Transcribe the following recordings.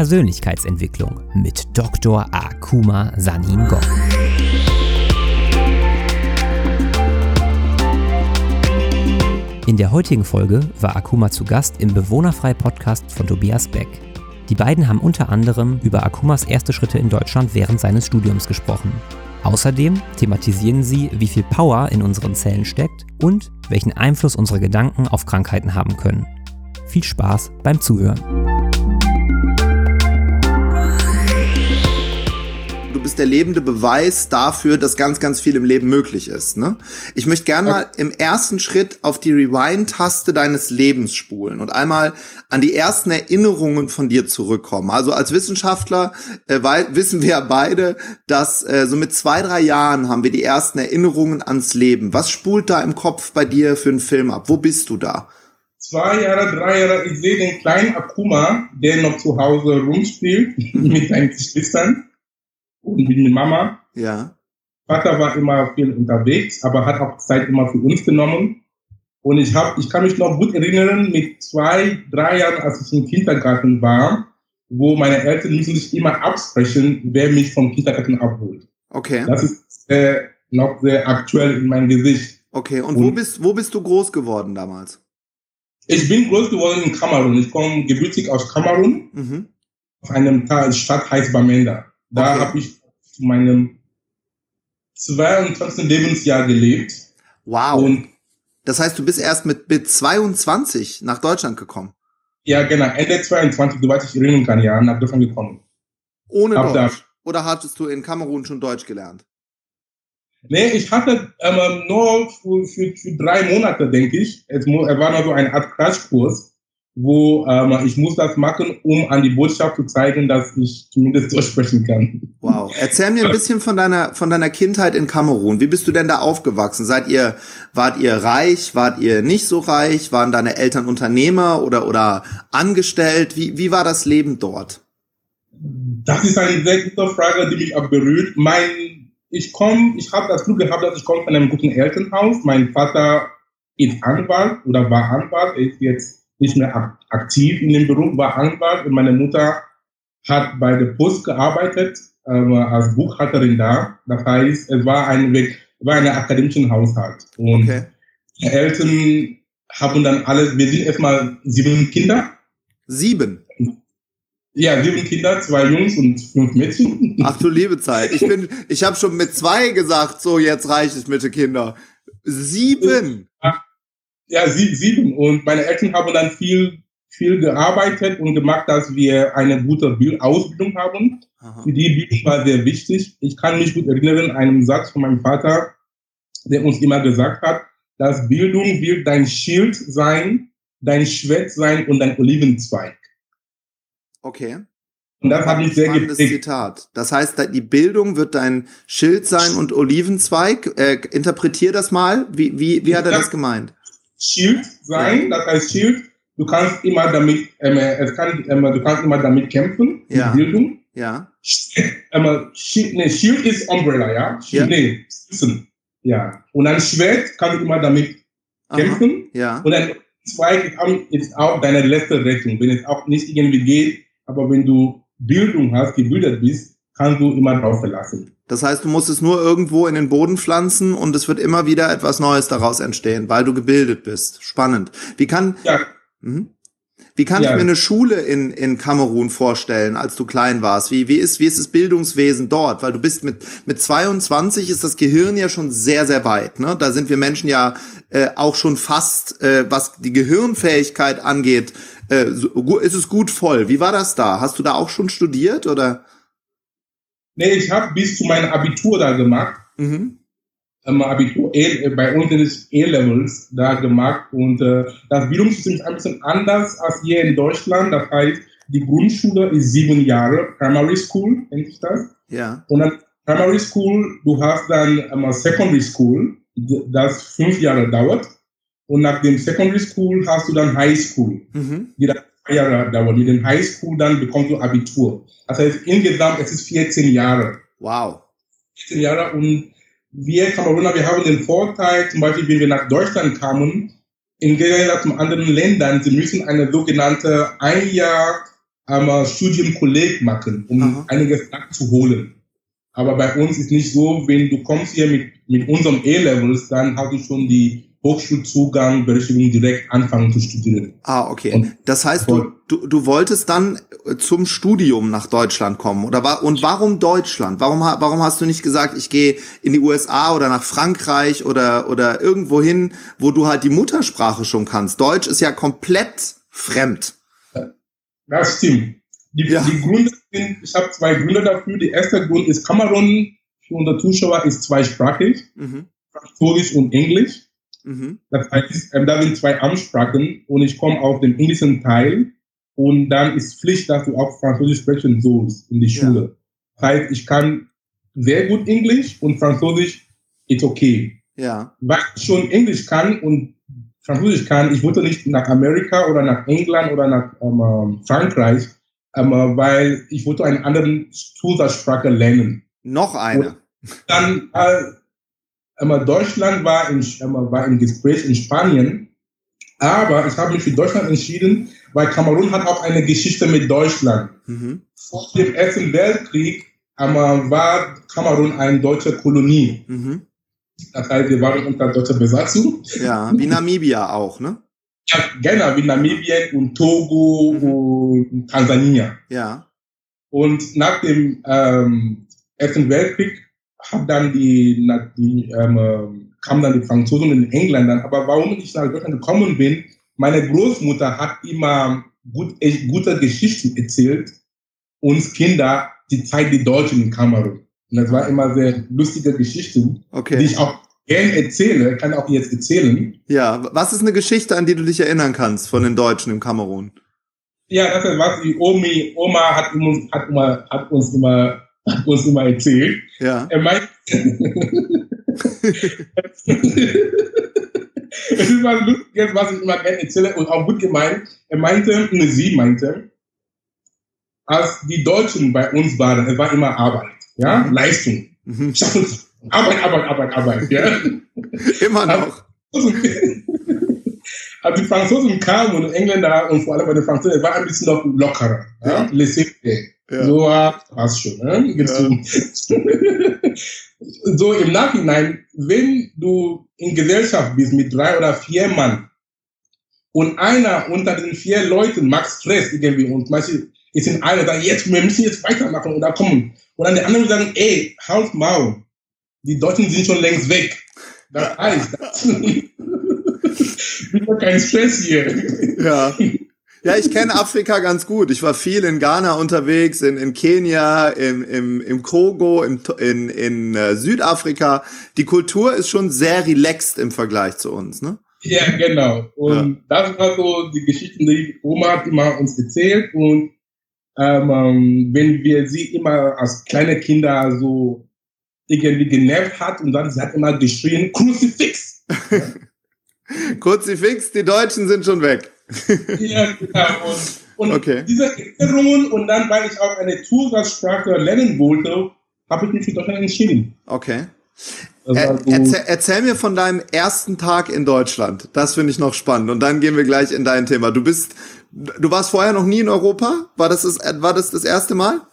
Persönlichkeitsentwicklung mit Dr. Akuma Sanin Gong. In der heutigen Folge war Akuma zu Gast im Bewohnerfrei-Podcast von Tobias Beck. Die beiden haben unter anderem über Akumas erste Schritte in Deutschland während seines Studiums gesprochen. Außerdem thematisieren sie, wie viel Power in unseren Zellen steckt und welchen Einfluss unsere Gedanken auf Krankheiten haben können. Viel Spaß beim Zuhören. Du bist der lebende Beweis dafür, dass ganz, ganz viel im Leben möglich ist. Ne? Ich möchte gerne mal im ersten Schritt auf die Rewind-Taste deines Lebens spulen und einmal an die ersten Erinnerungen von dir zurückkommen. Also als Wissenschaftler äh, wissen wir ja beide, dass äh, so mit zwei, drei Jahren haben wir die ersten Erinnerungen ans Leben. Was spult da im Kopf bei dir für einen Film ab? Wo bist du da? zwei Jahre, drei Jahre, ich sehe den kleinen Akuma, der noch zu Hause rumspielt mit seinen Geschwistern und mit Mama. Ja. Vater war immer viel unterwegs, aber hat auch Zeit immer für uns genommen. Und ich hab, ich kann mich noch gut erinnern, mit zwei, drei Jahren, als ich im Kindergarten war, wo meine Eltern müssen sich immer absprechen, wer mich vom Kindergarten abholt. Okay. Das ist äh, noch sehr aktuell in meinem Gesicht. Okay, und, und wo bist, wo bist du groß geworden damals? Ich bin groß geworden in Kamerun. Ich komme gebürtig aus Kamerun. Mhm. Auf einem Stadt heißt Bamenda. Da okay. habe ich zu meinem 22. Lebensjahr gelebt. Wow. Und das heißt, du bist erst mit, mit 22 nach Deutschland gekommen? Ja, genau. Ende 22, soweit ich erinnern kann, ja, nach Deutschland gekommen. Ohne Ab Deutsch? Oder hattest du in Kamerun schon Deutsch gelernt? Nee, ich hatte ähm, nur für, für, für drei Monate, denke ich. Es, es war nur so eine Art Crashkurs, wo ähm, ich muss das machen, um an die Botschaft zu zeigen, dass ich zumindest Deutsch sprechen kann. Wow. Erzähl mir ein bisschen von deiner, von deiner Kindheit in Kamerun. Wie bist du denn da aufgewachsen? Seid ihr, wart ihr reich? Wart ihr nicht so reich? Waren deine Eltern Unternehmer oder, oder angestellt? Wie, wie war das Leben dort? Das ist eine sehr gute Frage, die mich auch berührt. Mein ich komme, ich habe das Glück gehabt, dass ich komme von einem guten Elternhaus. Mein Vater ist Anwalt oder war Anwalt. Er ist jetzt nicht mehr aktiv in dem Beruf, war Anwalt. Und meine Mutter hat bei der Post gearbeitet, äh, als Buchhalterin da. Das heißt, es war ein, war ein akademischer Haushalt. Und okay. die Eltern haben dann alles, wir sind erstmal sieben Kinder. Sieben? Ja, sieben Kinder, zwei Jungs und fünf Mädchen. Ach du liebe Zeit. Ich bin, ich habe schon mit zwei gesagt, so jetzt reicht es mit den Kindern. Sieben. Ja, sie, sieben. Und meine Eltern haben dann viel, viel gearbeitet und gemacht, dass wir eine gute Ausbildung haben. Aha. Für die Bildung war sehr wichtig. Ich kann mich gut erinnern, einen Satz von meinem Vater, der uns immer gesagt hat, dass Bildung wird dein Schild sein, dein Schwert sein und dein Olivenzweig. Okay. Und das hat mich sehr geprägt. Zitat. Das heißt, die Bildung wird dein Schild sein und Olivenzweig. Äh, interpretier das mal. Wie, wie, wie hat er das gemeint? Schild sein, das heißt Schild. Du kannst immer damit, ähm, es kann, ähm, du kannst immer damit kämpfen. Ja. Bildung. Ja. Ähm, Schild, nee, Schild ist Umbrella, ja. Schild, ja. Nee, Wissen. Ja. Und ein Schwert kannst du immer damit kämpfen. Aha. Ja. Und ein Zweig ist auch deine letzte Rechnung. Wenn es auch nicht irgendwie geht, aber wenn du Bildung hast, gebildet bist, kannst du immer drauf verlassen. Das heißt, du musst es nur irgendwo in den Boden pflanzen und es wird immer wieder etwas Neues daraus entstehen, weil du gebildet bist. Spannend. Wie kann, ja. Mh, wie kann ja. ich mir eine Schule in, in Kamerun vorstellen, als du klein warst? Wie, wie, ist, wie ist das Bildungswesen dort? Weil du bist mit, mit 22 ist das Gehirn ja schon sehr, sehr weit. Ne? Da sind wir Menschen ja äh, auch schon fast, äh, was die Gehirnfähigkeit angeht, äh, ist es gut voll. Wie war das da? Hast du da auch schon studiert oder? Nee, ich habe bis zu meinem Abitur da gemacht. Mhm. Ähm, Abitur e, äh, bei uns ist E-Levels da gemacht und äh, das Bildungssystem ist ein bisschen anders als hier in Deutschland. Das heißt, die Grundschule ist sieben Jahre, Primary School, denke ich das. Ja. Und dann Primary School, du hast dann ähm, Secondary School, das fünf Jahre dauert. Und nach dem Secondary School hast du dann High School, mhm. die dann Jahre dauert. Mit dem High School dann bekommst du Abitur. Das heißt, insgesamt es ist 14 Jahre. Wow. 14 Jahre und wir Kameruner, wir haben den Vorteil, zum Beispiel, wenn wir nach Deutschland kamen, im Gegensatz zu anderen Ländern, sie müssen eine sogenannte ein Jahr ähm, Studienkolleg machen, um Aha. einiges nachzuholen. Aber bei uns ist nicht so, wenn du kommst hier mit, mit unserem E-Levels, dann hast du schon die Hochschulzugang, Berechtigung direkt anfangen zu studieren. Ah, okay. Und das heißt, du, du, du wolltest dann zum Studium nach Deutschland kommen. Oder war, und warum Deutschland? Warum, warum hast du nicht gesagt, ich gehe in die USA oder nach Frankreich oder, oder irgendwo hin, wo du halt die Muttersprache schon kannst? Deutsch ist ja komplett fremd. Das stimmt. Die, ja. die Gründe sind, ich habe zwei Gründe dafür. Der erste Grund ist, Kamerun für unsere Zuschauer ist zweisprachig, mhm. Französisch und Englisch. Mhm. Das heißt, ähm, da sind zwei Amtssprachen und ich komme auf den englischen Teil und dann ist Pflicht, dass du auch Französisch sprechen sollst in die Schule. Ja. Das heißt, ich kann sehr gut Englisch und Französisch ist okay. Ja. Weil ich schon Englisch kann und Französisch kann, ich wollte nicht nach Amerika oder nach England oder nach ähm, Frankreich, ähm, weil ich wollte eine andere Zusatzsprache lernen. Noch eine. Und dann äh, einmal Deutschland war, in, war im Gespräch in Spanien, aber ich habe mich für Deutschland entschieden, weil Kamerun hat auch eine Geschichte mit Deutschland. Mhm. Vor dem Ersten Weltkrieg einmal war Kamerun eine deutsche Kolonie. Mhm. Das heißt, wir waren unter deutscher Besatzung. Ja, wie Namibia auch, ne? Ja, genau, wie Namibien und Togo mhm. und Tansania. Ja. Und nach dem ähm, Ersten Weltkrieg hat dann die, die ähm, kamen dann die Franzosen und die Engländer. Aber warum ich nach Deutschland gekommen bin, meine Großmutter hat immer gut, echt gute Geschichten erzählt, uns Kinder, die Zeit die Deutschen in Kamerun. Und das war immer sehr lustige Geschichten, okay. die ich auch gerne erzähle, kann auch jetzt erzählen. Ja, was ist eine Geschichte, an die du dich erinnern kannst von den Deutschen im Kamerun? Ja, das ist was die Omi, Oma hat uns, hat immer, hat uns immer hat uns immer erzählt. Ja. Er meint, es ist was Lustiges, was ich immer gerne erzähle und auch gut gemeint. Er meinte, ne, sie meinte, als die Deutschen bei uns waren, es war immer Arbeit, ja, mhm. Leistung, mhm. Arbeit, Arbeit, Arbeit, Arbeit, ja. immer noch. Als die Franzosen kamen und Engländer und vor allem bei den Franzosen, es war ein bisschen noch lockerer, ja, ja. Ja. So passt schon. Ne? Ja. so im Nachhinein, wenn du in Gesellschaft bist mit drei oder vier Mann und einer unter den vier Leuten macht Stress irgendwie und manche ist in einer sagen, jetzt, wir müssen jetzt weitermachen da kommen. Und dann die anderen sagen, ey, halt Maul, die Deutschen sind schon längst weg. Das heißt, das wieder kein Stress hier. Ja. Ja, ich kenne Afrika ganz gut. Ich war viel in Ghana unterwegs, in, in Kenia, im, im, im Kongo, im, in, in äh, Südafrika. Die Kultur ist schon sehr relaxed im Vergleich zu uns, ne? Ja, genau. Und ja. das war so die Geschichten, die Oma hat immer uns erzählt. Und ähm, ähm wenn wir sie immer als kleine Kinder so irgendwie genervt hat und dann sie hat immer geschrien, Kruzifix. Kruzifix, die Deutschen sind schon weg ja, genau. Und, und okay. diese Erinnerungen und dann, weil ich auch eine Zusatzsprache lernen wollte, habe ich mich für Deutschland entschieden. Okay. Er, erzähl, erzähl, mir von deinem ersten Tag in Deutschland. Das finde ich noch spannend. Und dann gehen wir gleich in dein Thema. Du bist, du warst vorher noch nie in Europa? War das das, war das, das erste Mal?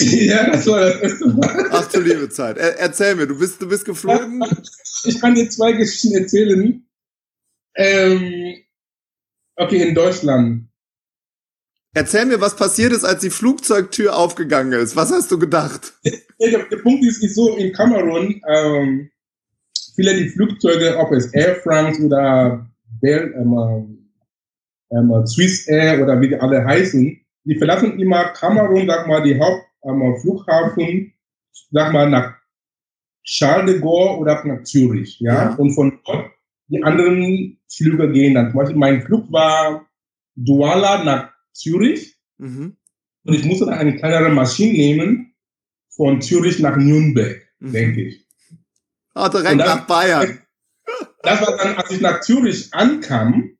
Ja, das war das erste Mal. Ach du liebe Zeit. Er, erzähl mir, du bist, du bist geflogen? Ich kann dir zwei Geschichten erzählen. Ähm, Okay, in Deutschland. Erzähl mir, was passiert ist, als die Flugzeugtür aufgegangen ist. Was hast du gedacht? Der, der Punkt ist, ist so, in Kamerun, ähm, viele die Flugzeuge, ob es Air France oder Bell, ähm, ähm, Swiss Air oder wie die alle heißen, die verlassen immer Kamerun, sag mal, die Hauptflughafen, ähm, sag mal, nach Charles de Gaulle oder nach Zürich, ja? ja. Und von dort die anderen Flüge gehen dann. Zum Beispiel mein Flug war Douala nach Zürich mhm. und ich musste dann eine kleinere Maschine nehmen von Zürich nach Nürnberg, mhm. denke ich. Ah, direkt dann, nach Bayern. Das war dann, als ich nach Zürich ankam,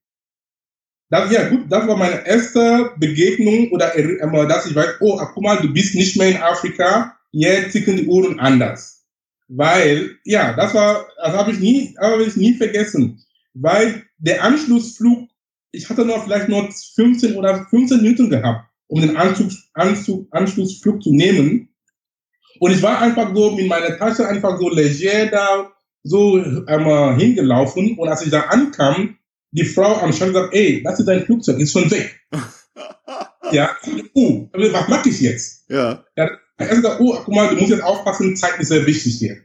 das, ja gut, das war meine erste Begegnung oder äh, dass ich weiß, oh, guck mal, du bist nicht mehr in Afrika, jetzt ticken die Uhren anders. Weil, ja, das war, das habe ich nie, habe ich nie vergessen. Weil der Anschlussflug, ich hatte noch vielleicht nur 15 oder 15 Minuten gehabt. um den Anzug, Anzug, Anschlussflug zu nehmen. Und ich war einfach so mit meiner Tasche einfach so leger da, so einmal hingelaufen. Und als ich da ankam, die Frau am Stand sagt, ey, das ist dein Flugzeug, ist schon weg. ja, uh, was mache ich jetzt? Ja. ja er sagt, oh, guck mal, du musst jetzt aufpassen, Zeit ist sehr wichtig hier.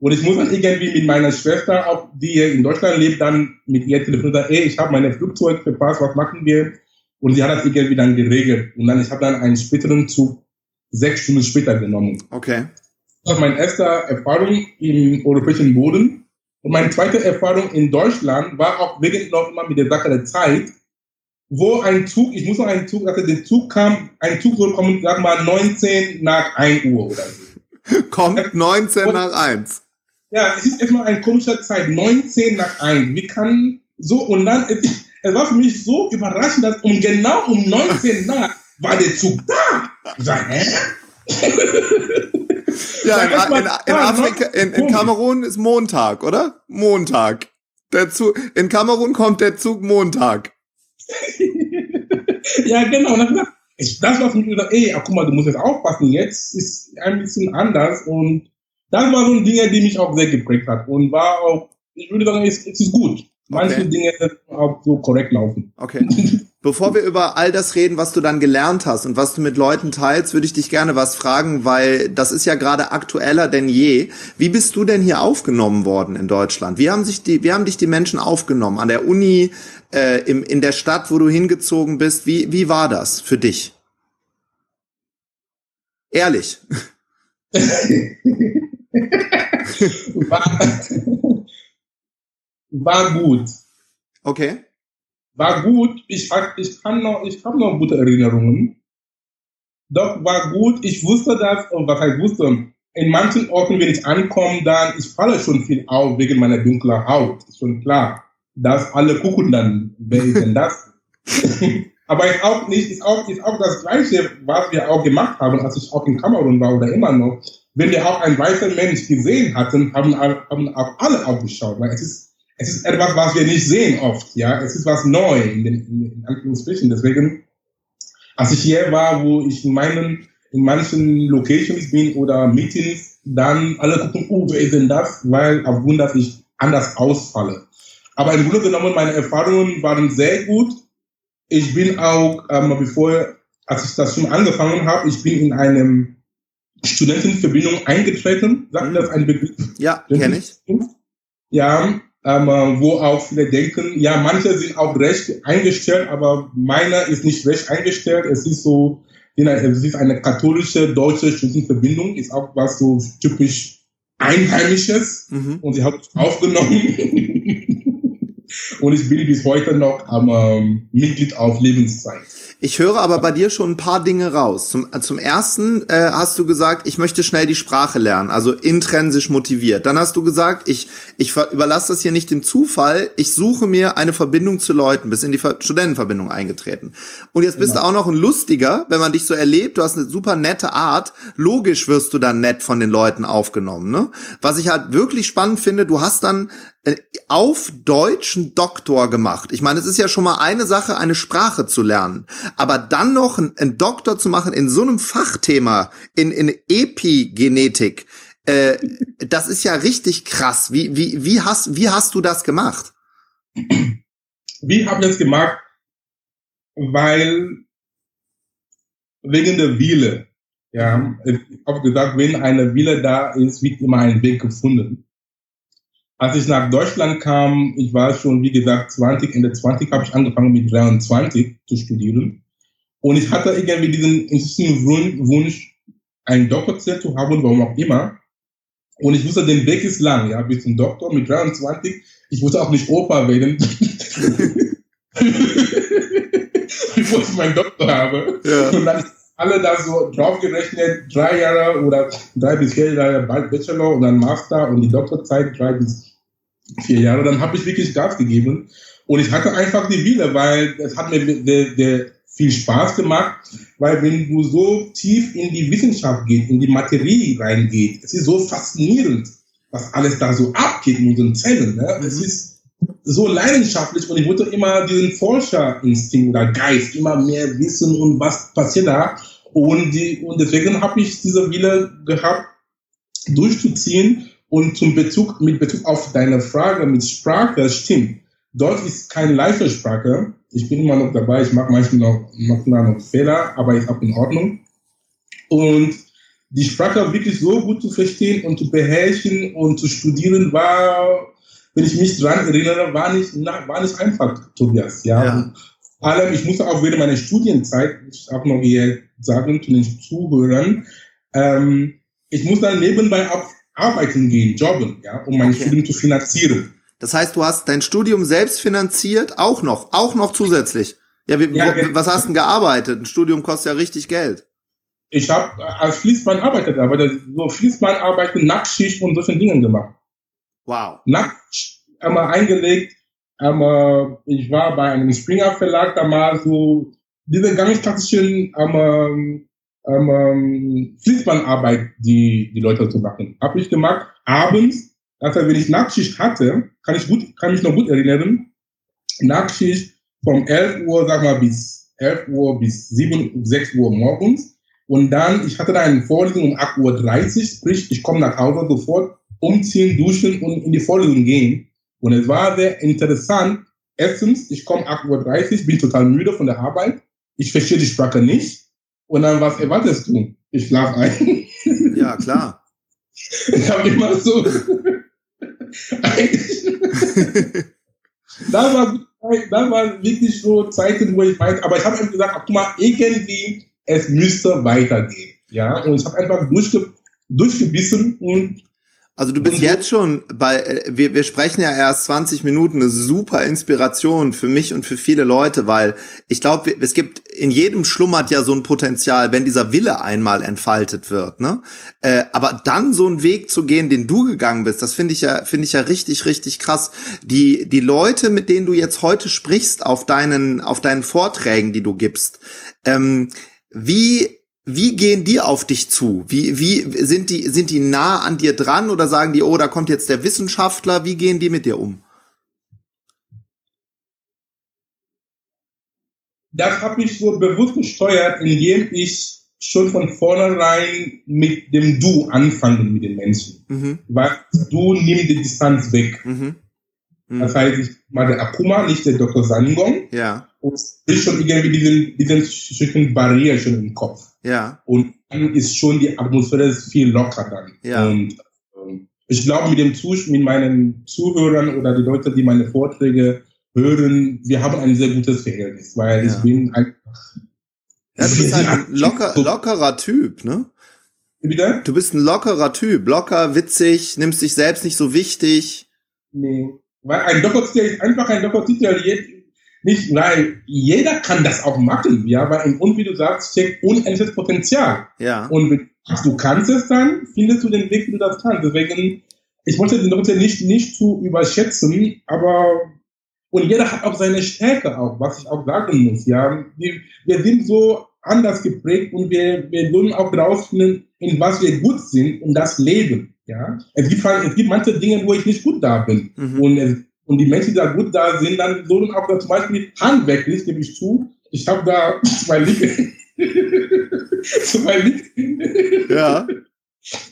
Und ich muss dann irgendwie mit meiner Schwester, auch die hier in Deutschland lebt, dann mit ihr telefonieren und sagen, ey, ich habe meine Flugzeug verpasst, was machen wir? Und sie hat das irgendwie dann geregelt. Und dann, ich habe dann einen späteren Zug sechs Stunden später genommen. Okay. Das war meine erste Erfahrung im europäischen Boden. Und meine zweite Erfahrung in Deutschland war auch wegen noch immer mit der Sache der Zeit, wo ein Zug, ich muss noch einen Zug, also der Zug kam, ein Zug soll kommen, sag mal 19 nach 1 Uhr oder so. Kommt 19 und, nach 1. Ja, es ist erstmal eine komische Zeit, 19 nach 1. Wie kann so, und dann, es, es war für mich so überraschend, dass um genau um 19 nach war der Zug da. Ich sag, hä? ja, in, in, in, Afrika, in, in Kamerun ist Montag, oder? Montag. Der Zug, in Kamerun kommt der Zug Montag. ja, genau. Und dann gesagt, das war für mich ey, guck mal, du musst jetzt aufpassen, jetzt ist ein bisschen anders. Und das war so ein Ding, die mich auch sehr geprägt hat. Und war auch, ich würde sagen, es, es ist gut. Manche okay. Dinge auch so korrekt laufen. Okay. Bevor wir über all das reden, was du dann gelernt hast und was du mit Leuten teilst, würde ich dich gerne was fragen, weil das ist ja gerade aktueller denn je. Wie bist du denn hier aufgenommen worden in Deutschland? Wie haben sich die, wie haben dich die Menschen aufgenommen? An der Uni, äh, im, in der Stadt, wo du hingezogen bist? Wie, wie war das für dich? Ehrlich. war, war gut. Okay war gut. Ich, ich kann noch, ich habe noch gute Erinnerungen. Doch war gut. Ich wusste das, was ich wusste. In manchen Orten, wenn ich ankomme, dann, ich falle schon viel auf wegen meiner dunklen Haut. Ist schon klar. Dass alle gucken dann, wer ist denn das? Aber ist auch nicht, ist auch, ist auch das Gleiche, was wir auch gemacht haben, als ich auch in Kamerun war oder immer noch. Wenn wir auch einen weißen Mensch gesehen hatten, haben, haben auch alle aufgeschaut, weil es ist es ist etwas, was wir nicht sehen oft, ja. Es ist was neu in den, in Anführungsstrichen. Deswegen, als ich hier war, wo ich in meinen, in manchen Locations bin oder Meetings, dann alle gucken, oh, wer ist denn das? Weil aufgrund, dass ich anders ausfalle. Aber im Grunde genommen, meine Erfahrungen waren sehr gut. Ich bin auch, ähm, bevor, als ich das schon angefangen habe, ich bin in einem Studentenverbindung eingetreten. Sagt das ein Begriff? Ja, kenne ich. Ja, ähm, wo auch viele denken, ja, manche sind auch recht eingestellt, aber meiner ist nicht recht eingestellt. Es ist so, es ist eine katholische deutsche Studentenverbindung, ist auch was so typisch Einheimisches mhm. und sie hat aufgenommen. und ich bin bis heute noch am ähm, Mitglied auf Lebenszeit. Ich höre aber bei dir schon ein paar Dinge raus. Zum, zum ersten äh, hast du gesagt, ich möchte schnell die Sprache lernen, also intrinsisch motiviert. Dann hast du gesagt, ich, ich überlasse das hier nicht dem Zufall, ich suche mir eine Verbindung zu Leuten, bist in die Studentenverbindung eingetreten. Und jetzt bist genau. du auch noch ein lustiger, wenn man dich so erlebt, du hast eine super nette Art, logisch wirst du dann nett von den Leuten aufgenommen. Ne? Was ich halt wirklich spannend finde, du hast dann äh, auf deutschen Doktor gemacht. Ich meine, es ist ja schon mal eine Sache, eine Sprache zu lernen. Aber dann noch einen Doktor zu machen in so einem Fachthema, in, in Epigenetik, äh, das ist ja richtig krass. Wie, wie, wie, hast, wie hast du das gemacht? Wie habe ich das gemacht? Weil wegen der Wille. Ja, ich habe gesagt, wenn eine Wille da ist, wird immer ein Weg gefunden. Als ich nach Deutschland kam, ich war schon, wie gesagt, 20, Ende 20 habe ich angefangen mit 23 zu studieren. Und ich hatte irgendwie diesen inzwischen Wunsch, einen Doktortitel zu haben, warum auch immer. Und ich wusste, den Weg ist lang, ja, bis zum Doktor mit 23. Ich wusste auch nicht Opa werden. ich wollte meinen Doktor haben. Ja. Und dann alle da so draufgerechnet, drei Jahre oder drei bis vier Jahre bald Bachelor und dann Master und die Doktorzeit drei bis vier Jahre, dann habe ich wirklich Gas gegeben. Und ich hatte einfach die Wille, weil es hat mir de, de viel Spaß gemacht, weil wenn du so tief in die Wissenschaft geht, in die Materie reingeht, es ist so faszinierend, was alles da so abgeht in unseren Zellen. Ne? Mhm. Es ist so leidenschaftlich und ich wollte immer diesen Forscherinstinkt oder Geist, immer mehr wissen und was passiert da. Und, die, und deswegen habe ich diese Wille gehabt, durchzuziehen und zum Bezug, mit Bezug auf deine Frage mit Sprache, stimmt. Deutsch ist keine leichte Sprache. Ich bin immer noch dabei, ich mache manchmal noch, manchmal noch Fehler, aber ist auch in Ordnung. Und die Sprache wirklich so gut zu verstehen und zu beherrschen und zu studieren war, wenn ich mich dran erinnere, war nicht, war nicht einfach, Tobias. Ja. ja. Vor allem, ich musste auch während meiner Studienzeit, ich auch noch hier sagen zu den Zuhörern, ähm, ich muss dann nebenbei auch arbeiten gehen, jobben, ja, um mein okay. Studium zu finanzieren. Das heißt, du hast dein Studium selbst finanziert, auch noch, auch noch zusätzlich. Ja, wie, ja wo, was hast du denn gearbeitet? Ein Studium kostet ja richtig Geld. Ich habe als Fließband arbeitet, aber so Fließbandarbeiten, Nackschicht und solche Dinge gemacht. Wow. Nackt einmal eingelegt. Einmal, ich war bei einem Springer Verlag, da mal so diese ganz klassischen ähm, ähm, Fließbandarbeit, die die Leute zu machen. Habe ich gemacht. Abends, also wenn ich Nachtschicht hatte, kann ich gut, kann mich noch gut erinnern. Nachtschicht vom 11 Uhr, sag mal, bis 11 Uhr bis 7, 6 Uhr morgens. Und dann, ich hatte da eine Vorlesung um 8.30 Uhr, sprich, ich komme nach Hause sofort, umziehen, duschen und in die Vorlesung gehen. Und es war sehr interessant. Erstens, ich komme 8.30 Uhr, bin total müde von der Arbeit. Ich verstehe die Sprache nicht. Und dann, was erwartest du? Ich schlafe ein. Ja, klar. Ich habe immer so. das, war, das war wirklich so Zeiten, wo ich meinte, aber ich habe ihm gesagt, guck mal, irgendwie es müsste weitergehen. Ja, und ich habe einfach durchge durchgebissen und also du bist jetzt schon bei, äh, wir, wir sprechen ja erst 20 Minuten, eine super Inspiration für mich und für viele Leute, weil ich glaube, es gibt, in jedem schlummert ja so ein Potenzial, wenn dieser Wille einmal entfaltet wird, ne? Äh, aber dann so einen Weg zu gehen, den du gegangen bist, das finde ich ja, finde ich ja richtig, richtig krass. Die, die Leute, mit denen du jetzt heute sprichst auf deinen, auf deinen Vorträgen, die du gibst, ähm, wie, wie gehen die auf dich zu? Wie, wie sind die, sind die nah an dir dran oder sagen die, oh, da kommt jetzt der Wissenschaftler? Wie gehen die mit dir um? Das habe ich so bewusst gesteuert, indem ich schon von vornherein mit dem Du anfange mit den Menschen. Mhm. Weil Du nimmst die Distanz weg. Mhm. Mhm. Das heißt, ich mache der Akuma, nicht der Dr. Sangong. Ja. Und ist schon irgendwie diesen, diesen Stücken Barriere schon im Kopf. Ja. Und dann ist schon die Atmosphäre viel locker dann. Ja. Und ähm, ich glaube, mit dem Zus mit meinen Zuhörern oder die Leute, die meine Vorträge hören, wir haben ein sehr gutes Verhältnis, weil ja. ich bin einfach. Ja, du bist halt ein locker, lockerer Typ, ne? Wieder? Du bist ein lockerer Typ, locker, witzig, nimmst dich selbst nicht so wichtig. Nee. Weil ein Doktortitel ist einfach ein Doktortitel. Nicht, weil jeder kann das auch machen, ja, weil und wie du sagst, steckt unendliches Potenzial. Ja. Und wenn du kannst es dann, findest du den Weg, wie du das kannst. Deswegen, ich wollte den Leute nicht, nicht zu überschätzen, aber, und jeder hat auch seine Stärke auch, was ich auch sagen muss, ja. Wir, wir sind so anders geprägt und wir, wir sollen auch rausfinden, in was wir gut sind und das leben. Ja? Es, gibt, es gibt manche Dinge, wo ich nicht gut da bin. Mhm. Und, es, und die Menschen, die da gut da sind, dann sollen auch zum Beispiel handwerklich, gebe ich zu, ich habe da zwei Linke. zwei Linke. Ja.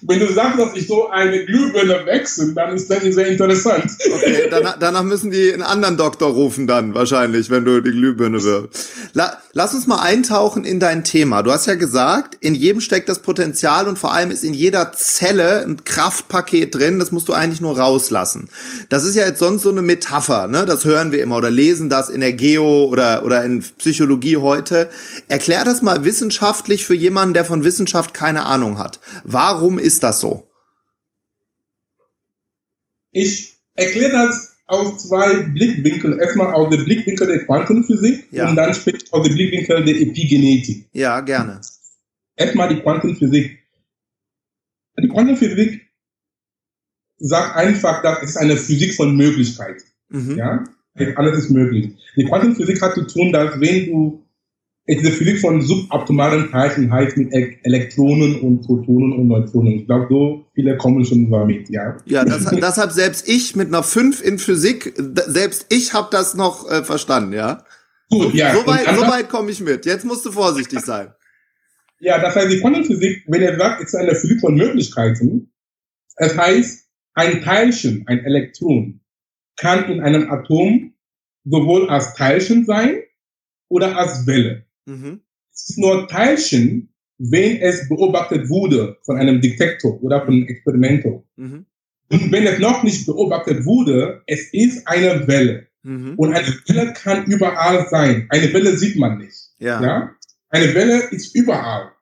Wenn du sagst, dass ich so eine Glühbirne wechsle, dann ist das sehr interessant. Okay, danach, danach, müssen die einen anderen Doktor rufen dann wahrscheinlich, wenn du die Glühbirne wirst. La, lass uns mal eintauchen in dein Thema. Du hast ja gesagt, in jedem steckt das Potenzial und vor allem ist in jeder Zelle ein Kraftpaket drin, das musst du eigentlich nur rauslassen. Das ist ja jetzt sonst so eine Metapher, ne? Das hören wir immer oder lesen das in der Geo oder, oder in Psychologie heute. Erklär das mal wissenschaftlich für jemanden, der von Wissenschaft keine Ahnung hat. Warum Warum ist das so? Ich erkläre das aus zwei Blickwinkeln. Erstmal aus dem Blickwinkel der Quantenphysik ja. und dann später aus dem Blickwinkel der Epigenetik. Ja, gerne. Erstmal die Quantenphysik. Die Quantenphysik sagt einfach, dass es eine Physik von Möglichkeit. Mhm. Ja? Alles ist möglich. Die Quantenphysik hat zu tun, dass wenn du diese Physik von subatomaren Teilchen heißt mit Elektronen und Protonen und Neutronen. Ich glaube, so viele kommen schon damit, ja. Ja, das, deshalb selbst ich mit einer 5 in Physik, selbst ich habe das noch äh, verstanden, ja. Gut, ja. So weit, so weit komme ich mit. Jetzt musst du vorsichtig sein. Ja, das heißt, die Quantenphysik, wenn er sagt, ist eine Physik von Möglichkeiten, es heißt, ein Teilchen, ein Elektron, kann in einem Atom sowohl als Teilchen sein oder als Welle. Mhm. Es ist nur Teilchen, wenn es beobachtet wurde von einem Detektor oder von einem Experimento. Mhm. Und wenn es noch nicht beobachtet wurde, es ist eine Welle. Mhm. Und eine Welle kann überall sein. Eine Welle sieht man nicht. Ja. ja. Eine Welle ist überall.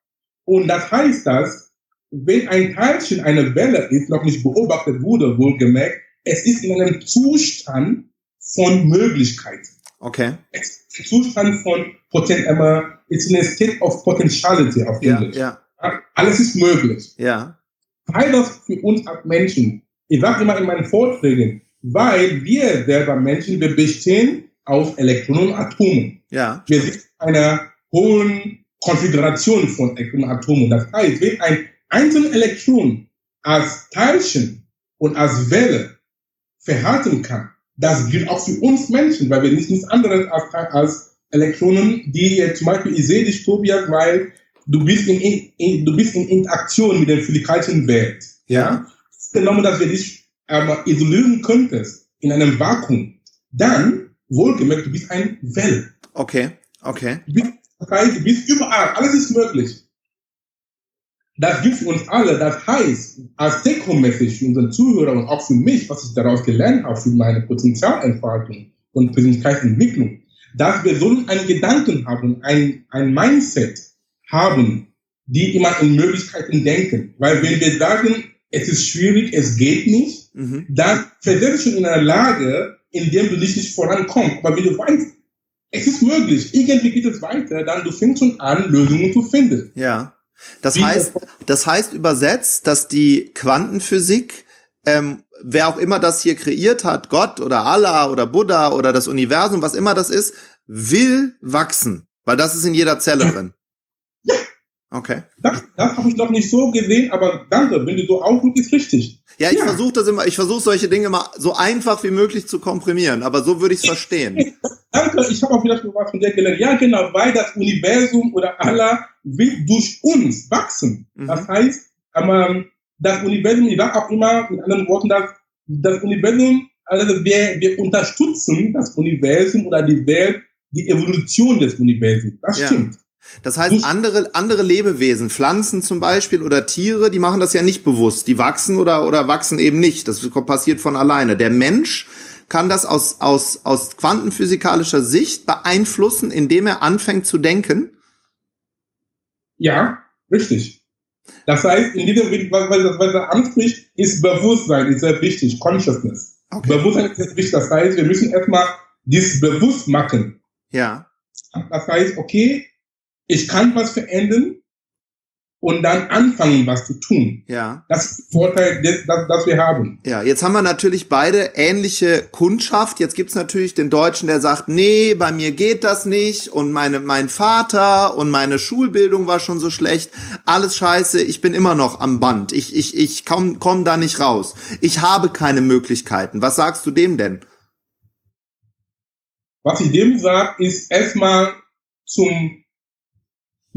Und das heißt, dass wenn ein Teilchen eine Welle ist, noch nicht beobachtet wurde, wohlgemerkt, es ist in einem Zustand von Möglichkeiten. Okay. Ist Zustand von Potent, immer, it's in a state of potentiality auf Englisch. Ja, ja. Alles ist möglich. Ja. Weil das für uns als Menschen, ich sage immer in meinen Vorträgen, weil wir selber Menschen, wir bestehen aus Elektronen und Atomen. Ja. Wir sind einer hohen Konfiguration von Elektronen und Atomen. Das heißt, wenn ein einzelnes Elektron als Teilchen und als Welle verhalten kann, das gilt auch für uns Menschen, weil wir nicht nichts anderes als, als Elektronen, die zum Beispiel, ich sehe dich, Tobias, weil du bist in, in, du bist in Interaktion mit der physikalischen Welt. Ja. Genommen, dass wir dich ähm, isolieren könntest in einem Vakuum, dann, wohlgemerkt, du bist ein Welle. Okay, okay. Du bist, du bist überall, alles ist möglich. Das gilt für uns alle. Das heißt, als Take-Home-Message für unseren Zuhörer und auch für mich, was ich daraus gelernt habe, für meine Potenzialentfaltung und Persönlichkeitsentwicklung, dass wir so einen Gedanken haben, ein, ein Mindset haben, die immer in Möglichkeiten denken. Weil wenn wir sagen, es ist schwierig, es geht nicht, mhm. dann versetzt du schon in einer Lage, in der du nicht, nicht vorankommst. Aber wenn du weißt, es ist möglich, irgendwie geht es weiter, dann du fängst schon an, Lösungen zu finden. Ja. Das heißt, das heißt übersetzt, dass die Quantenphysik, ähm, wer auch immer das hier kreiert hat, Gott oder Allah oder Buddha oder das Universum, was immer das ist, will wachsen, weil das ist in jeder Zelle drin. Okay. Das, das habe ich noch nicht so gesehen, aber danke, wenn du so ausdrückst, ist richtig. Ja, ich ja. versuche das immer, ich versuche solche Dinge mal so einfach wie möglich zu komprimieren, aber so würde ich es verstehen. danke, ich habe auch wieder was von dir gelernt. Ja, genau, weil das Universum oder Allah will durch uns wachsen. Mhm. Das heißt, ähm, das Universum, ich sage auch immer mit anderen Worten, dass das Universum, also wir, wir unterstützen das Universum oder die Welt, die Evolution des Universums. Das ja. stimmt. Das heißt, andere, andere Lebewesen, Pflanzen zum Beispiel oder Tiere, die machen das ja nicht bewusst. Die wachsen oder, oder wachsen eben nicht. Das passiert von alleine. Der Mensch kann das aus, aus, aus quantenphysikalischer Sicht beeinflussen, indem er anfängt zu denken? Ja, richtig. Das heißt, in diesem, was, was, was er anspricht, ist Bewusstsein, ist sehr wichtig, Consciousness. Okay. Bewusstsein ist wichtig. Das heißt, wir müssen erstmal dieses bewusst machen. Ja. Das heißt, okay, ich kann was verändern und dann anfangen, was zu tun. Ja. Das ist der Vorteil, das, das, das wir haben. Ja, jetzt haben wir natürlich beide ähnliche Kundschaft. Jetzt gibt's natürlich den Deutschen, der sagt, nee, bei mir geht das nicht und meine, mein Vater und meine Schulbildung war schon so schlecht. Alles scheiße, ich bin immer noch am Band. Ich, ich, ich komm, komm da nicht raus. Ich habe keine Möglichkeiten. Was sagst du dem denn? Was ich dem sage, ist erstmal zum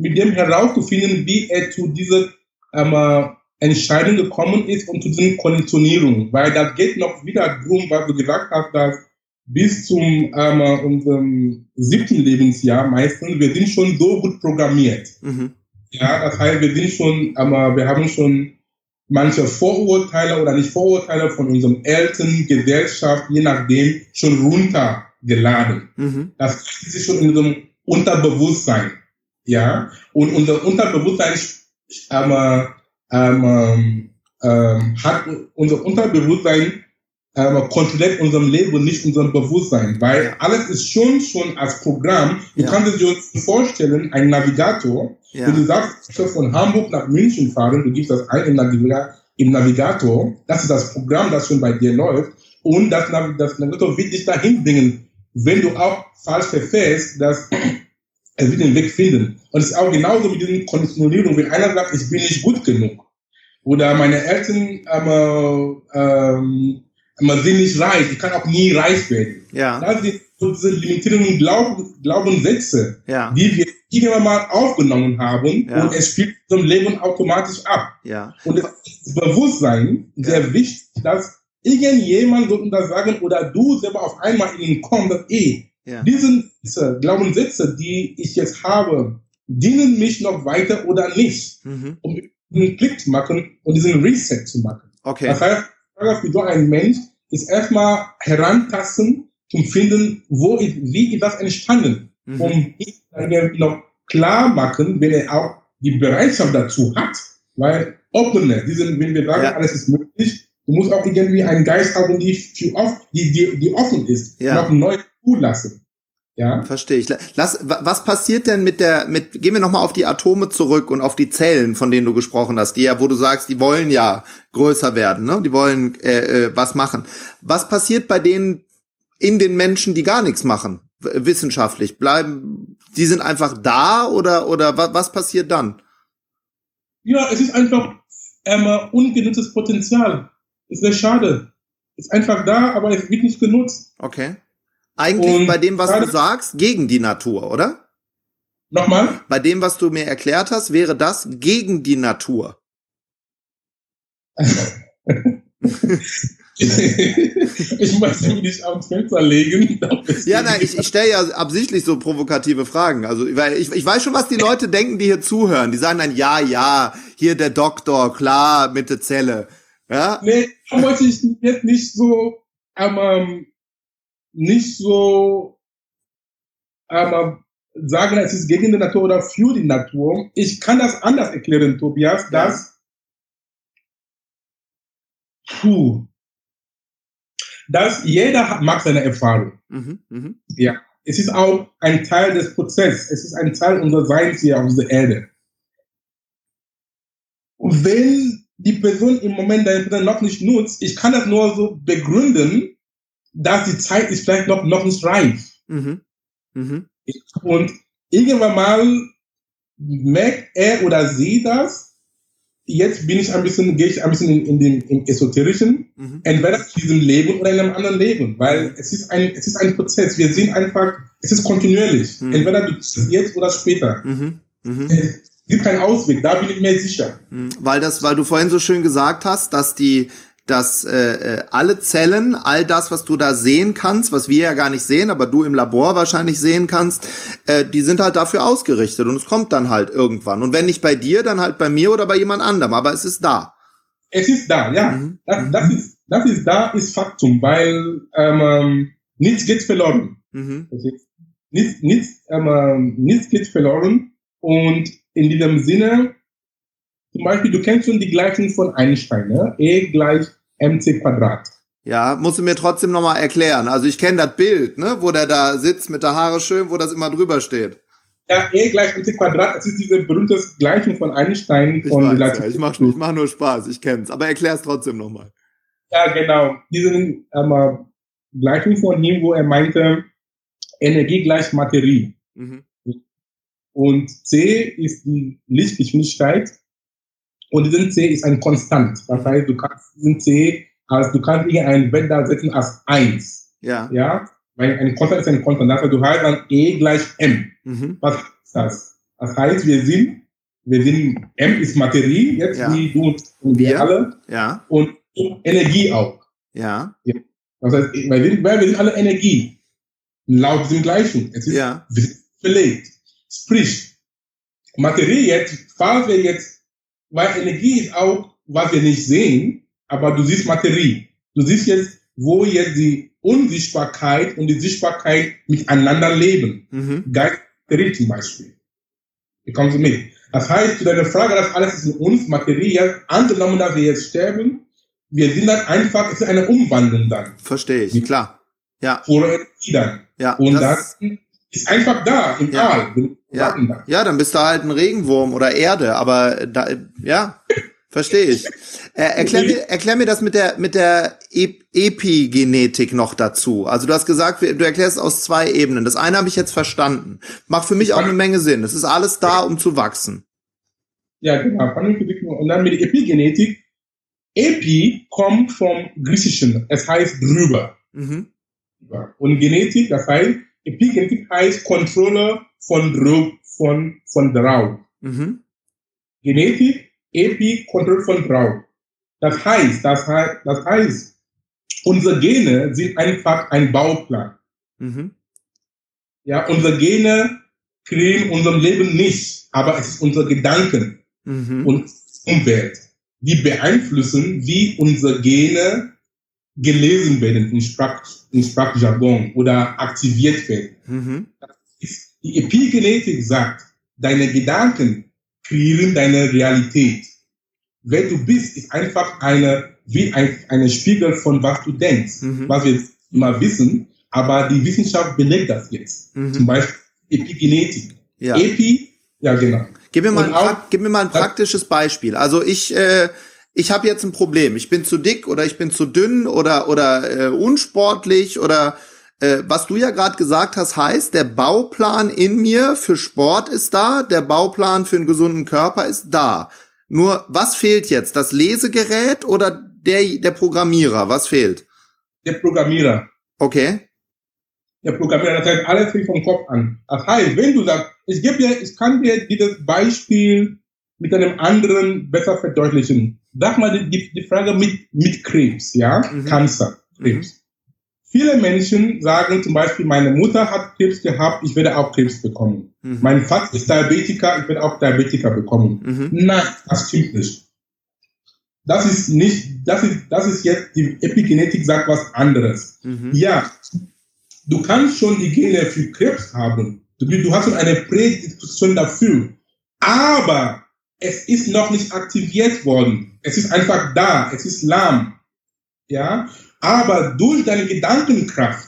mit dem herauszufinden, wie er zu dieser ähm, Entscheidung gekommen ist und zu diesen Konditionierungen. Weil das geht noch wieder darum, was du gesagt hast, dass bis zum ähm, unserem siebten Lebensjahr meistens, wir sind schon so gut programmiert. Mhm. Ja, das heißt, wir sind schon, ähm, wir haben schon manche Vorurteile oder nicht Vorurteile von unseren Eltern, Gesellschaft, je nachdem, schon runtergeladen. Mhm. Das ist schon in unserem Unterbewusstsein. Ja, und unser Unterbewusstsein ähm, ähm, ähm, hat unser Unterbewusstsein ähm, kontrolliert unserem Leben nicht unserem Bewusstsein, weil alles ist schon schon als Programm. Du ja. kannst dir vorstellen, ein Navigator, ja. wenn du sagst, ich soll von Hamburg nach München fahren, du gibst das ein im, Navigator, im Navigator, das ist das Programm, das schon bei dir läuft, und das, das Navigator wird dich dahin bringen, wenn du auch falsch verfährst, dass er wird den Weg finden. Und es ist auch genauso mit diesen Konditionierungen. Wenn einer sagt, ich bin nicht gut genug, oder meine Eltern ähm, ähm, sind nicht reich, ich kann auch nie reich werden. Ja. Das sind diese limitierenden Glaub, Glaubenssätze, ja. die wir irgendwann mal aufgenommen haben ja. und es spielt zum Leben automatisch ab. Ja. Und das Bewusstsein sehr wichtig, dass irgendjemand so das sagen oder du selber auf einmal in den kommst, dass eh, ja. diese Glaubenssätze, die ich jetzt habe, dienen mich noch weiter oder nicht, mhm. um einen Klick zu machen und diesen Reset zu machen. Okay. Das heißt, für so ein Mensch ist erstmal herantasten zum Finden, wo ist, wie ist das entstanden, mhm. um noch klar machen, wenn er auch die Bereitschaft dazu hat, weil Openness, diesen, wenn wir sagen, ja. alles ist möglich, du musst auch irgendwie einen Geist haben, die, die, die, die offen ist, ja. noch neu zulassen. Ja. Verstehe ich. Lass, was passiert denn mit der, mit, gehen wir nochmal auf die Atome zurück und auf die Zellen, von denen du gesprochen hast, die ja, wo du sagst, die wollen ja größer werden, ne? Die wollen äh, äh, was machen. Was passiert bei denen in den Menschen, die gar nichts machen, wissenschaftlich? Bleiben, die sind einfach da oder, oder was, was passiert dann? Ja, es ist einfach ähm, ungenutztes Potenzial. Ist sehr schade. Ist einfach da, aber es wird nicht genutzt. Okay. Eigentlich und bei dem, was du sagst, gegen die Natur, oder? Nochmal? Bei dem, was du mir erklärt hast, wäre das gegen die Natur. ich möchte mich nicht am Fenster legen. Ja, nein, ich, ich stelle ja absichtlich so provokative Fragen. Also, weil ich, ich weiß schon, was die Leute denken, die hier zuhören. Die sagen dann, ja, ja, hier der Doktor, klar, mit der Zelle. Ja? Nee, da wollte ich jetzt nicht so ähm, nicht so ähm, sagen, es ist gegen die Natur oder für die Natur. Ich kann das anders erklären, Tobias, dass, puh, dass jeder mag seine Erfahrung. Mhm, mh. Ja. Es ist auch ein Teil des Prozesses. Es ist ein Teil unseres Seins hier auf dieser Erde. Und wenn die Person im Moment deine noch nicht nutzt, ich kann das nur so begründen, dass die Zeit ist vielleicht noch, noch nicht reif. Mhm. Mhm. Und irgendwann mal merkt er oder sie das, jetzt bin ich ein bisschen, gehe ich ein bisschen in, in dem im Esoterischen, mhm. entweder in diesem Leben oder in einem anderen Leben, weil es ist ein, es ist ein Prozess. Wir sind einfach, es ist kontinuierlich. Mhm. Entweder du jetzt oder später. Mhm. Mhm. Es gibt keinen Ausweg, da bin ich mir sicher. Mhm. Weil das, weil du vorhin so schön gesagt hast, dass die, dass äh, äh, alle Zellen, all das, was du da sehen kannst, was wir ja gar nicht sehen, aber du im Labor wahrscheinlich sehen kannst, äh, die sind halt dafür ausgerichtet und es kommt dann halt irgendwann. Und wenn nicht bei dir, dann halt bei mir oder bei jemand anderem, aber es ist da. Es ist da, ja. Mhm. Das, das, ist, das ist da, ist Faktum, weil ähm, nichts geht verloren. Mhm. Nichts, nichts, ähm, nichts geht verloren und in diesem Sinne, zum Beispiel, du kennst schon die Gleichung von Einstein, ne? E gleich mc Quadrat. Ja, musst du mir trotzdem nochmal erklären. Also ich kenne das Bild, ne, wo der da sitzt mit der Haare schön, wo das immer drüber steht. Ja, E gleich mc Quadrat, das ist diese berühmte Gleichung von Einstein. Ich, von weiß, ja, ich mache ich mach nur Spaß, ich kenn's. Aber erklär es trotzdem nochmal. Ja, genau. Diese ähm, Gleichung von ihm, wo er meinte, Energie gleich Materie. Mhm. Und C ist die Lichtgeschwindigkeit und diesen C ist ein Konstant. Das heißt, du kannst diesen C als, du kannst hier einen Wert da setzen als 1. Ja. Ja. Weil ein Konstant ist ein Konstant. Das heißt, du hast dann E gleich M. Mhm. Was ist das? Das heißt, wir sind, wir sind, M ist Materie, jetzt ja. wie du und wir alle. Ja. Und Energie auch. Ja. ja. Das heißt, wir, weil wir sind alle Energie. Laut diesem Gleichen. Es ist ja. belegt. Sprich, Materie jetzt, falls wir jetzt weil Energie ist auch, was wir nicht sehen, aber du siehst Materie. Du siehst jetzt, wo jetzt die Unsichtbarkeit und die Sichtbarkeit miteinander leben. Mhm. Geist zum Beispiel. Wie kommst du mit? Das heißt, zu deiner Frage, dass alles ist in uns, Materie, angenommen, dass wir jetzt sterben, wir sind dann einfach, es ist eine Umwandlung dann. Verstehe ich, klar. Ja. Oder Energie dann. Ja. Und das, das ist einfach da, im ja. All. Ja. ja, dann bist du halt ein Regenwurm oder Erde, aber da, ja, Verstehe ich. Äh, erklär, mir, erklär mir das mit der, mit der Epigenetik noch dazu. Also du hast gesagt, du erklärst aus zwei Ebenen. Das eine habe ich jetzt verstanden. Macht für mich auch eine Menge Sinn. Es ist alles da, um zu wachsen. Ja, genau. Und dann mit der Epigenetik. Epi kommt vom Griechischen. Es heißt drüber. Mhm. Und Genetik, das heißt, Epigenetik heißt Kontrolle von, von, von drauf. Mhm. Genetik Epi Kontrolle von Braut. Das heißt, das heißt, das heißt, unsere Gene sind einfach ein Bauplan. Mhm. Ja, unsere Gene kriegen unserem Leben nicht, aber es ist unsere Gedanken mhm. und Umwelt, die beeinflussen, wie unsere Gene gelesen werden in, Sprach, in Sprachjargon oder aktiviert werden. Mhm. Die Epigenetik sagt, deine Gedanken kreieren deine Realität. Wer du bist, ist einfach eine, wie ein eine Spiegel von was du denkst, mhm. was wir immer wissen, aber die Wissenschaft belegt das jetzt. Mhm. Zum Beispiel Epigenetik. Ja. Epi, ja genau. Gib mir, mal ein, auch, gib mir mal ein praktisches Beispiel. Also ich, äh, ich habe jetzt ein Problem. Ich bin zu dick oder ich bin zu dünn oder, oder äh, unsportlich oder äh, was du ja gerade gesagt hast, heißt, der Bauplan in mir für Sport ist da, der Bauplan für einen gesunden Körper ist da. Nur, was fehlt jetzt? Das Lesegerät oder der, der Programmierer? Was fehlt? Der Programmierer. Okay. Der Programmierer, das heißt, alles fängt vom Kopf an. Das heißt, wenn du sagst, ich gebe dir, ich kann dir dieses Beispiel mit einem anderen besser verdeutlichen. Sag mal die, die Frage mit, mit Krebs, ja? Mhm. Cancer, Krebs. Mhm. Viele Menschen sagen zum Beispiel, meine Mutter hat Krebs gehabt, ich werde auch Krebs bekommen. Mhm. Mein Vater ist Diabetiker, ich werde auch Diabetiker bekommen. Mhm. Nein, das stimmt nicht. Das ist nicht, das ist, das ist jetzt, die Epigenetik sagt was anderes. Mhm. Ja, du kannst schon die Gene für Krebs haben. Du, du hast schon eine Prädisposition dafür. Aber es ist noch nicht aktiviert worden. Es ist einfach da. Es ist lahm. Ja, aber durch deine Gedankenkraft,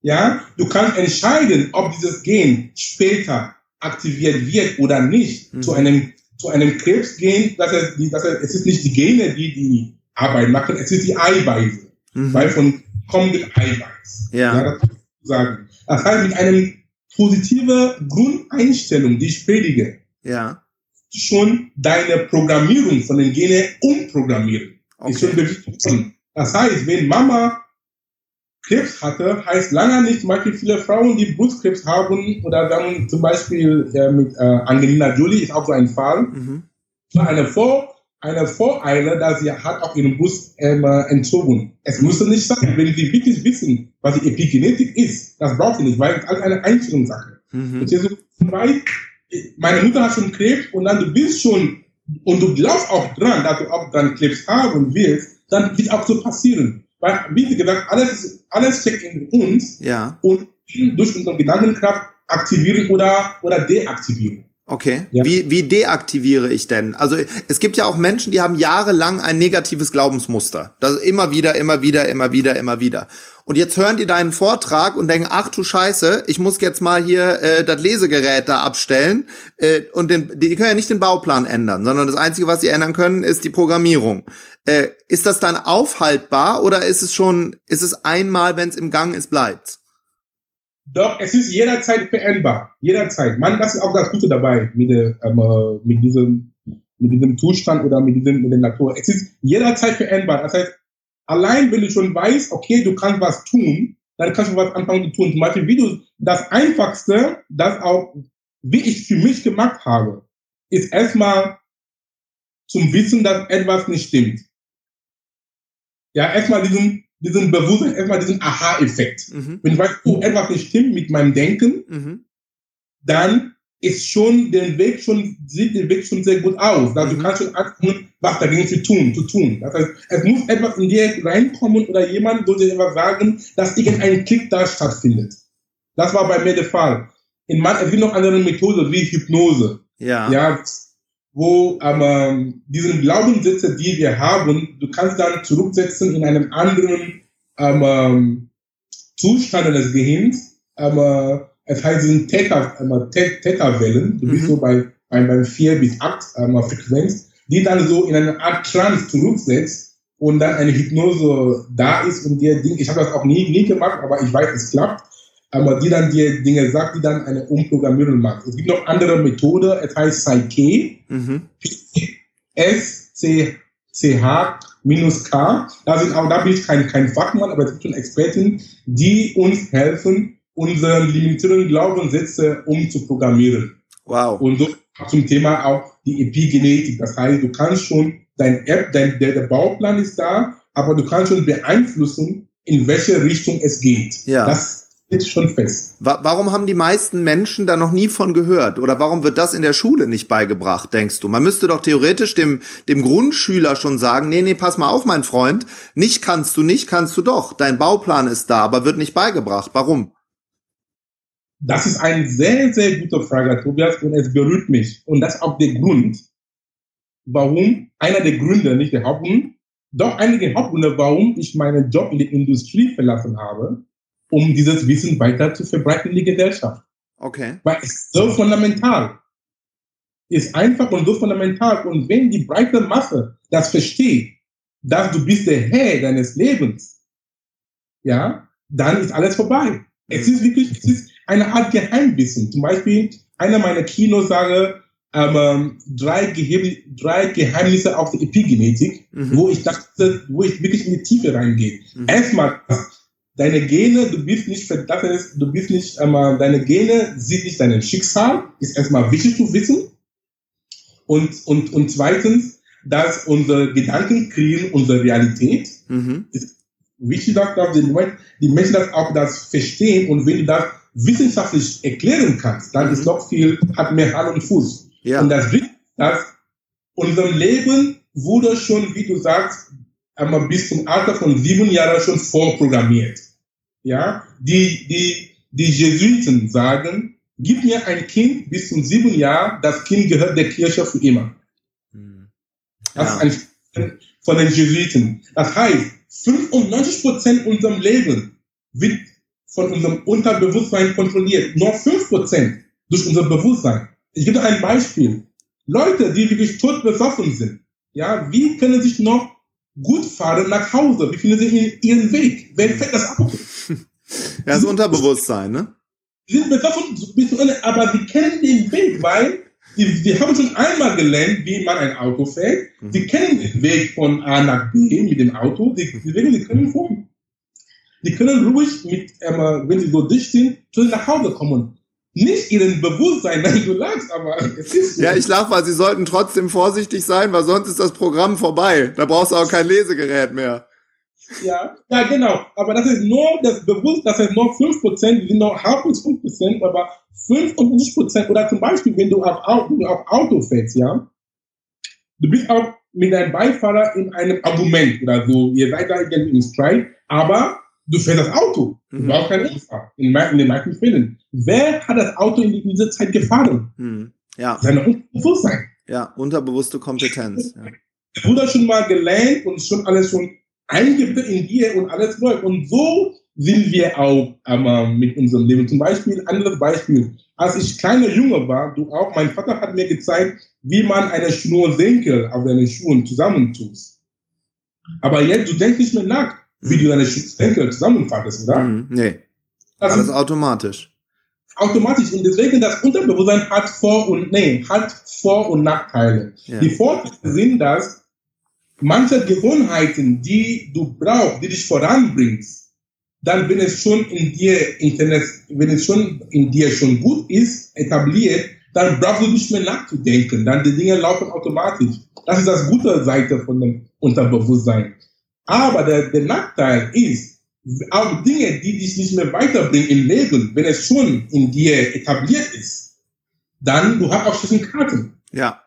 ja, du kannst entscheiden, ob dieses Gen später aktiviert wird oder nicht. Mhm. Zu einem, zu einem Krebsgen, dass er, dass er, es ist nicht die Gene, die die Arbeit machen, es ist die Eiweiße. Mhm. Weil von kommendem Eiweiß. Ja. ja das, sagen. das heißt, mit einem positiven Grundeinstellung, die ich predige, ja. Schon deine Programmierung von den Genen umprogrammieren. Okay. Ist. Das heißt, wenn Mama Krebs hatte, heißt lange nicht, Beispiel viele Frauen, die Brustkrebs haben, oder dann zum Beispiel äh, mit äh, Angelina Jolie ist auch so ein Fall, mhm. eine, Vor, eine Voreile, dass sie hat auch ihren Brust ähm, entzogen. Es musste nicht sein, wenn sie wirklich wissen, was die Epigenetik ist, das braucht sie nicht, weil es alles eine Einstellungssache. Mhm. So, meine Mutter hat schon Krebs und dann du bist schon, und du glaubst auch dran, dass du auch dann Krebs haben willst, dann wird auch so passieren. Weil, wie gesagt, alles, alles steckt in uns ja. und durch unsere Gedankenkraft aktivieren oder, oder deaktivieren. Okay. Ja. Wie, wie deaktiviere ich denn? Also es gibt ja auch Menschen, die haben jahrelang ein negatives Glaubensmuster. Das immer wieder, immer wieder, immer wieder, immer wieder. Und jetzt hören die deinen Vortrag und denken, ach du Scheiße, ich muss jetzt mal hier äh, das Lesegerät da abstellen. Äh, und den, die können ja nicht den Bauplan ändern, sondern das Einzige, was sie ändern können, ist die Programmierung. Äh, ist das dann aufhaltbar oder ist es schon, ist es einmal, wenn es im Gang ist, bleibt's? Doch, es ist jederzeit veränderbar. Jederzeit. Man, das ist auch das Gute dabei mit, ähm, äh, mit, diesem, mit diesem Zustand oder mit, diesem, mit der Natur. Es ist jederzeit veränderbar. Das heißt, allein wenn du schon weißt, okay, du kannst was tun, dann kannst du was anfangen zu tun. Zum Beispiel, wie du das Einfachste, das auch, wie ich für mich gemacht habe, ist erstmal zum Wissen, dass etwas nicht stimmt. Ja, erstmal diesen, diesen Bewusstsein, erstmal diesen Aha-Effekt. Mhm. Wenn ich weiß, oh, etwas nicht stimmt mit meinem Denken, mhm. dann ist schon der Weg schon, sieht der Weg schon sehr gut aus. Also mhm. du kannst schon anfangen, was dagegen zu tun, zu tun. Das heißt, es muss etwas in dir reinkommen oder jemand sollte etwas sagen, dass irgendein Klick da stattfindet. Das war bei mir der Fall. In man, es gibt noch andere Methoden wie Hypnose. Ja. Ja, wo ähm, diesen Glaubenssätze, die wir haben, du kannst dann zurücksetzen in einem anderen ähm, Zustand des Gehirns. Ähm, äh, es heißt, sind Theta, Theta-Wellen. Du bist mhm. so bei, bei, bei 4 bis 8 ähm, Frequenz. die dann so in eine Art Trance zurücksetzt und dann eine Hypnose da ist und dir Dinge, ich habe das auch nie, nie gemacht, aber ich weiß, es klappt, aber die dann dir Dinge sagt, die dann eine Umprogrammierung macht. Es gibt noch andere Methode, es heißt Psyche, mhm. S-C-H minus K. Da sind auch, da bin ich kein, kein Fachmann, aber es gibt schon Experten, die uns helfen, unsere limitierenden Glaubenssätze umzuprogrammieren. Wow. Und so zum Thema auch die Epigenetik. Das heißt, du kannst schon dein App, dein, der, der Bauplan ist da, aber du kannst schon beeinflussen, in welche Richtung es geht. Ja. Das ist schon fest. Warum haben die meisten Menschen da noch nie von gehört? Oder warum wird das in der Schule nicht beigebracht, denkst du? Man müsste doch theoretisch dem, dem Grundschüler schon sagen, nee, nee, pass mal auf, mein Freund, nicht kannst du nicht, kannst du doch. Dein Bauplan ist da, aber wird nicht beigebracht. Warum? Das ist eine sehr, sehr gute Frage, Tobias, und es berührt mich. Und das ist auch der Grund, warum, einer der Gründe, nicht der Hauptgrund, doch einige Hauptgründe, warum ich meinen Job in der Industrie verlassen habe, um dieses Wissen weiter zu verbreiten in die Gesellschaft. Okay. Weil es so fundamental. Ist einfach und so fundamental. Und wenn die breite Masse das versteht, dass du bist der Herr deines Lebens, ja, dann ist alles vorbei. Es ist wirklich, es ist eine Art Geheimwissen. Zum Beispiel, einer meiner Kinos sage, ähm, drei, Geheim drei Geheimnisse auf der Epigenetik, mhm. wo ich dachte, wo ich wirklich in die Tiefe reingehe. Mhm. Erstmal, deine Gene, du bist nicht, ist, du bist nicht, ähm, deine Gene sind nicht dein Schicksal, ist erstmal wichtig zu wissen. Und, und, und zweitens, dass unsere Gedanken kreieren unsere Realität. Mhm. Ist wichtig, dass die, die Menschen das auch das verstehen und wenn du das wissenschaftlich erklären kannst, dann mhm. ist noch viel, hat mehr Hand und Fuß. Ja. Und das Dritte, dass unser Leben wurde schon, wie du sagst, einmal bis zum Alter von sieben Jahren schon vorprogrammiert. Ja, die, die, die Jesuiten sagen, gib mir ein Kind bis zum sieben Jahr, das Kind gehört der Kirche für immer. Mhm. Das ja. ist ein von den Jesuiten. Das heißt, 95 Prozent unserem Leben wird von unserem Unterbewusstsein kontrolliert. Nur 5 Prozent durch unser Bewusstsein. Ich gebe ein Beispiel. Leute, die wirklich tot besoffen sind, ja, wie können sich noch gut fahren nach Hause? Wie finden sie ihren Weg? Wer fährt das Auto? Ja, das Unterbewusstsein, ne? Sie sind besoffen bis zu Ende, aber sie kennen den Weg, weil die, die haben schon einmal gelernt, wie man ein Auto fährt. Mhm. Sie kennen den Weg von A nach B mit dem Auto. Sie, sie, sie können fahren. Die können ruhig mit, ähm, wenn sie so dicht sind, zu nach Hause kommen nicht ihren Bewusstsein, nein, du lachst, aber es ist so. Ja, ich lach, weil sie sollten trotzdem vorsichtig sein, weil sonst ist das Programm vorbei. Da brauchst du auch kein Lesegerät mehr. Ja, ja, genau. Aber das ist nur das Bewusstsein, das heißt nur 5%, die sind noch halb bis 5%, aber 55% oder zum Beispiel, wenn du auf, wenn du auf Auto fährst, ja, du bist auch mit deinem Beifahrer in einem Argument oder so, ihr seid da irgendwie im Streit, aber du fährst das Auto. Du mhm. brauchst keinen Unfall. In, in, den meisten Fällen. Wer hat das Auto in dieser Zeit gefahren? Mhm. Ja. Seine Unterbewusstsein. Ja, unterbewusste Kompetenz. Ja. Du wurde schon mal gelernt und schon alles schon eingebettet in dir und alles läuft. Und so sind wir auch ähm, mit unserem Leben. Zum Beispiel, ein anderes Beispiel. Als ich kleiner Junge war, du auch, mein Vater hat mir gezeigt, wie man eine Schnursenkel auf deinen Schuhen zusammentut. Aber jetzt, du denkst nicht mehr nach wie du deine Denke zusammenfassest, oder? Mhm, nee. Das Alles ist automatisch. Automatisch. Und deswegen das Unterbewusstsein hat Vor- und nee, hat Vor- und Nachteile. Ja. Die Vorteile sind, dass manche Gewohnheiten, die du brauchst, die dich voranbringst, dann, wenn es schon in dir Internet, wenn es schon in dir schon gut ist, etabliert, dann brauchst du nicht mehr nachzudenken. Dann die Dinge laufen automatisch. Das ist das gute Seite von dem Unterbewusstsein. Aber der, der Nachteil ist, auch Dinge, die dich nicht mehr weiterbringen im Leben, wenn es schon in dir etabliert ist, dann du hast auch schlechte Karten. Ja.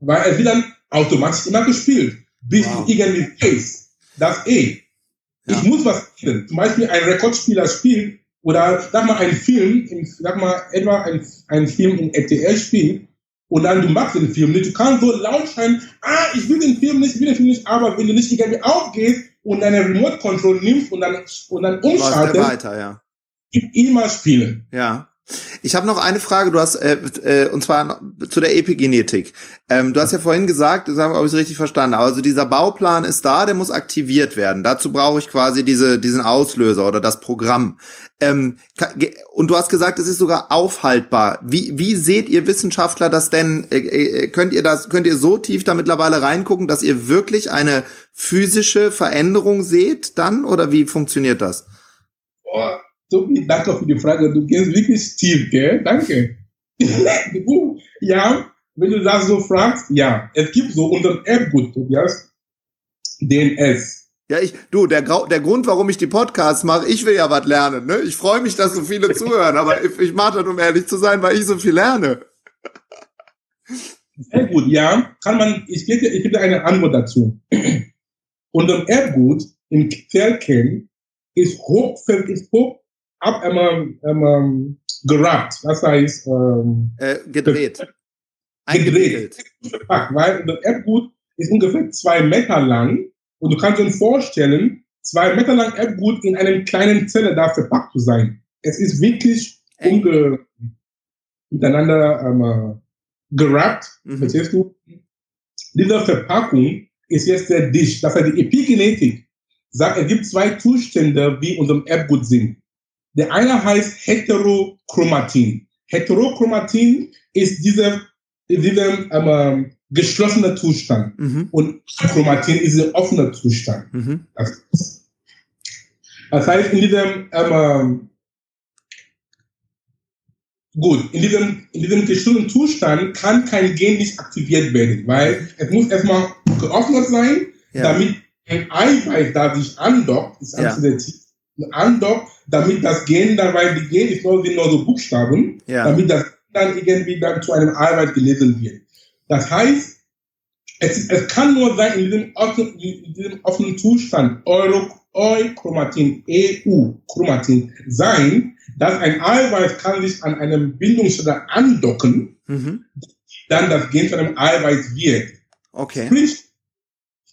Weil es wird dann automatisch immer gespielt, bis wow. du irgendwie weißt, das eh. Ja. Ich muss was spielen. Zum Beispiel ein Rekordspieler spielt oder sag mal ein Film, sag mal etwa ein, ein Film in RTL spielt und dann du magst den Film nicht. Du kannst so laut schreien, ah, ich will den Film nicht, ich will den Film nicht, aber wenn du nicht irgendwie aufgehst und deine Remote Control nimmst und dann, und dann umschaltest, weiter, ja. immer spielen. Ja. Ich habe noch eine Frage, du hast, äh, äh, und zwar zu der Epigenetik. Ähm, du hast ja vorhin gesagt, das habe ich richtig verstanden, also dieser Bauplan ist da, der muss aktiviert werden. Dazu brauche ich quasi diese, diesen Auslöser oder das Programm. Ähm, und du hast gesagt, es ist sogar aufhaltbar. Wie, wie seht ihr Wissenschaftler das denn? Äh, äh, könnt ihr das, könnt ihr so tief da mittlerweile reingucken, dass ihr wirklich eine physische Veränderung seht dann? Oder wie funktioniert das? Boah Tobi, danke für die Frage. Du gehst wirklich tief, gell? Danke. ja, wenn du das so fragst, ja. Es gibt so unseren Erbgut, Tobias, DNS. Ja, ich, du, der, der Grund, warum ich die Podcasts mache, ich will ja was lernen, ne? Ich freue mich, dass so viele zuhören, aber ich, ich mache das, um ehrlich zu sein, weil ich so viel lerne. Sehr gut, ja. Kann man, ich gebe, ich gebe eine Antwort dazu. Unser Erbgut im Zellkern ist hoch, ist hoch ab einmal, einmal gerappt, das heißt ähm, äh, gedreht. Gedreht. Weil das Erbgut ist ungefähr zwei Meter lang und du kannst dir vorstellen, zwei Meter lang Erbgut in einem kleinen Zelle da verpackt zu sein. Es ist wirklich unge miteinander ähm, gerappt, mhm. verstehst du? Diese Verpackung ist jetzt der Dish, das heißt die Epigenetik sagt, es gibt zwei Zustände, wie unserem Erbgut sind. Der eine heißt Heterochromatin. Heterochromatin ist dieser, dieser ähm, geschlossene Zustand. Mhm. Und Chromatin ist der offene Zustand. Mhm. Das, das, heißt, in diesem, ähm, gut, in diesem, in diesem geschlossenen Zustand kann kein Gen nicht aktiviert werden, weil es muss erstmal geöffnet sein, ja. damit ein Eiweiß, da sich andockt, ist ja. andockt, damit das Gen dann, weil die Gen ist nur, sind nur so Buchstaben, ja. damit das dann irgendwie dann zu einem Arbeit gelesen wird. Das heißt, es, es kann nur sein, in diesem offenen, in diesem offenen Zustand, Euro, Euchromatin, EU-Chromatin sein, dass ein Eiweiß kann sich an einem Bindungsstelle andocken, mhm. dann das Gen zu einem Eiweiß wird. Okay. Sprich,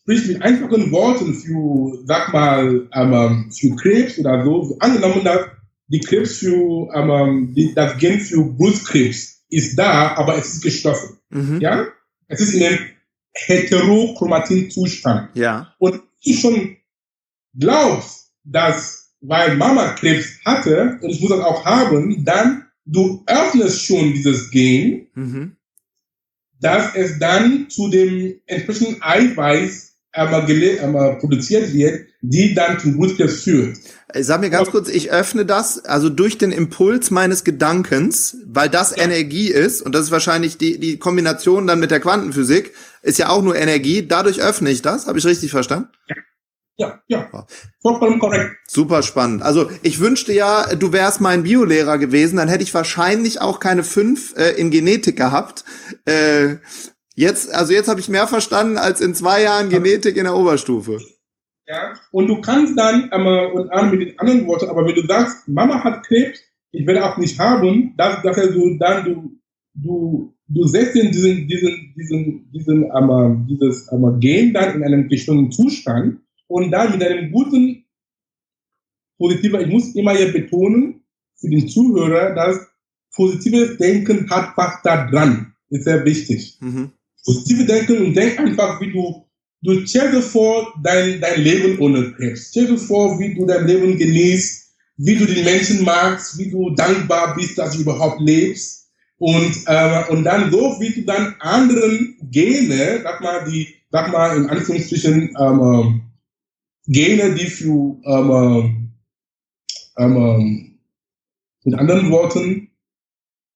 sprich mit einfachen Worten für, sag mal, ähm, für Krebs oder so, angenommen, dass die Krebs für, ähm, die, das Gen für Brustkrebs ist da, aber es ist gestoffen. Mhm. Ja? Es ist in einem Heterochromatin-Zustand. Ja. Und ich schon glaubst, dass, weil Mama Krebs hatte, und ich muss das auch haben, dann du öffnest schon dieses Gen, mhm. dass es dann zu dem entsprechenden Eiweiß einmal, einmal produziert wird, die dann zum Blutkrebs führt. Äh, sag mir ganz kurz, ich öffne das, also durch den Impuls meines Gedankens, weil das ja. Energie ist, und das ist wahrscheinlich die, die Kombination dann mit der Quantenphysik, ist ja auch nur Energie, dadurch öffne ich das, habe ich richtig verstanden? Ja. Ja, ja, vollkommen korrekt. Super spannend. Also ich wünschte ja, du wärst mein Biolehrer gewesen, dann hätte ich wahrscheinlich auch keine fünf äh, in Genetik gehabt. Äh, Jetzt, also jetzt habe ich mehr verstanden als in zwei Jahren Genetik in der Oberstufe. Ja, und du kannst dann, ähm, und an mit den anderen Worten, aber wenn du sagst, Mama hat Krebs, ich werde auch nicht haben, dass, dass du dann, du, du, du setzt in diesen, diesen, diesen, diesen, ähm, dieses ähm, Gen dann in einem bestimmten Zustand und dann mit einem guten, positiver, ich muss immer hier betonen, für den Zuhörer, dass positives Denken hat was da dran, ist sehr wichtig. Mhm positive denken und denk einfach, wie du, du stell dir vor, dein, dein Leben ohne Krebs. Stell dir vor, wie du dein Leben genießt, wie du die Menschen magst, wie du dankbar bist, dass du überhaupt lebst. Und, äh, und dann so, wie du dann anderen Gene, sag mal, die, sag mal, in Anführungsstrichen, ähm, Gene, die für, ähm, ähm, mit anderen Worten,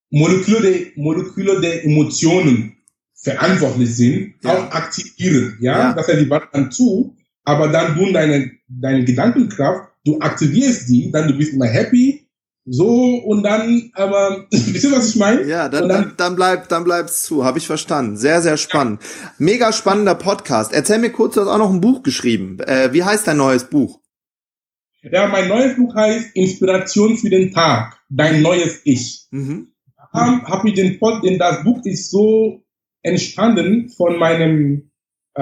Moleküle der, Moleküle der Emotionen verantwortlich sind, ja. auch aktivieren. Ja? ja, das heißt, die warten dann zu, aber dann du deine, deine Gedankenkraft, du aktivierst die, dann du bist immer happy, so und dann, aber wisst ihr, was ich meine? Ja, dann, dann, dann bleibt dann bleibt's zu, habe ich verstanden. Sehr, sehr spannend. Ja. Mega spannender Podcast. Erzähl mir kurz, du hast auch noch ein Buch geschrieben. Äh, wie heißt dein neues Buch? Ja, mein neues Buch heißt Inspiration für den Tag, dein neues Ich. Mhm. Hab, hab ich den Pod, denn das Buch ist so entstanden von meinem äh,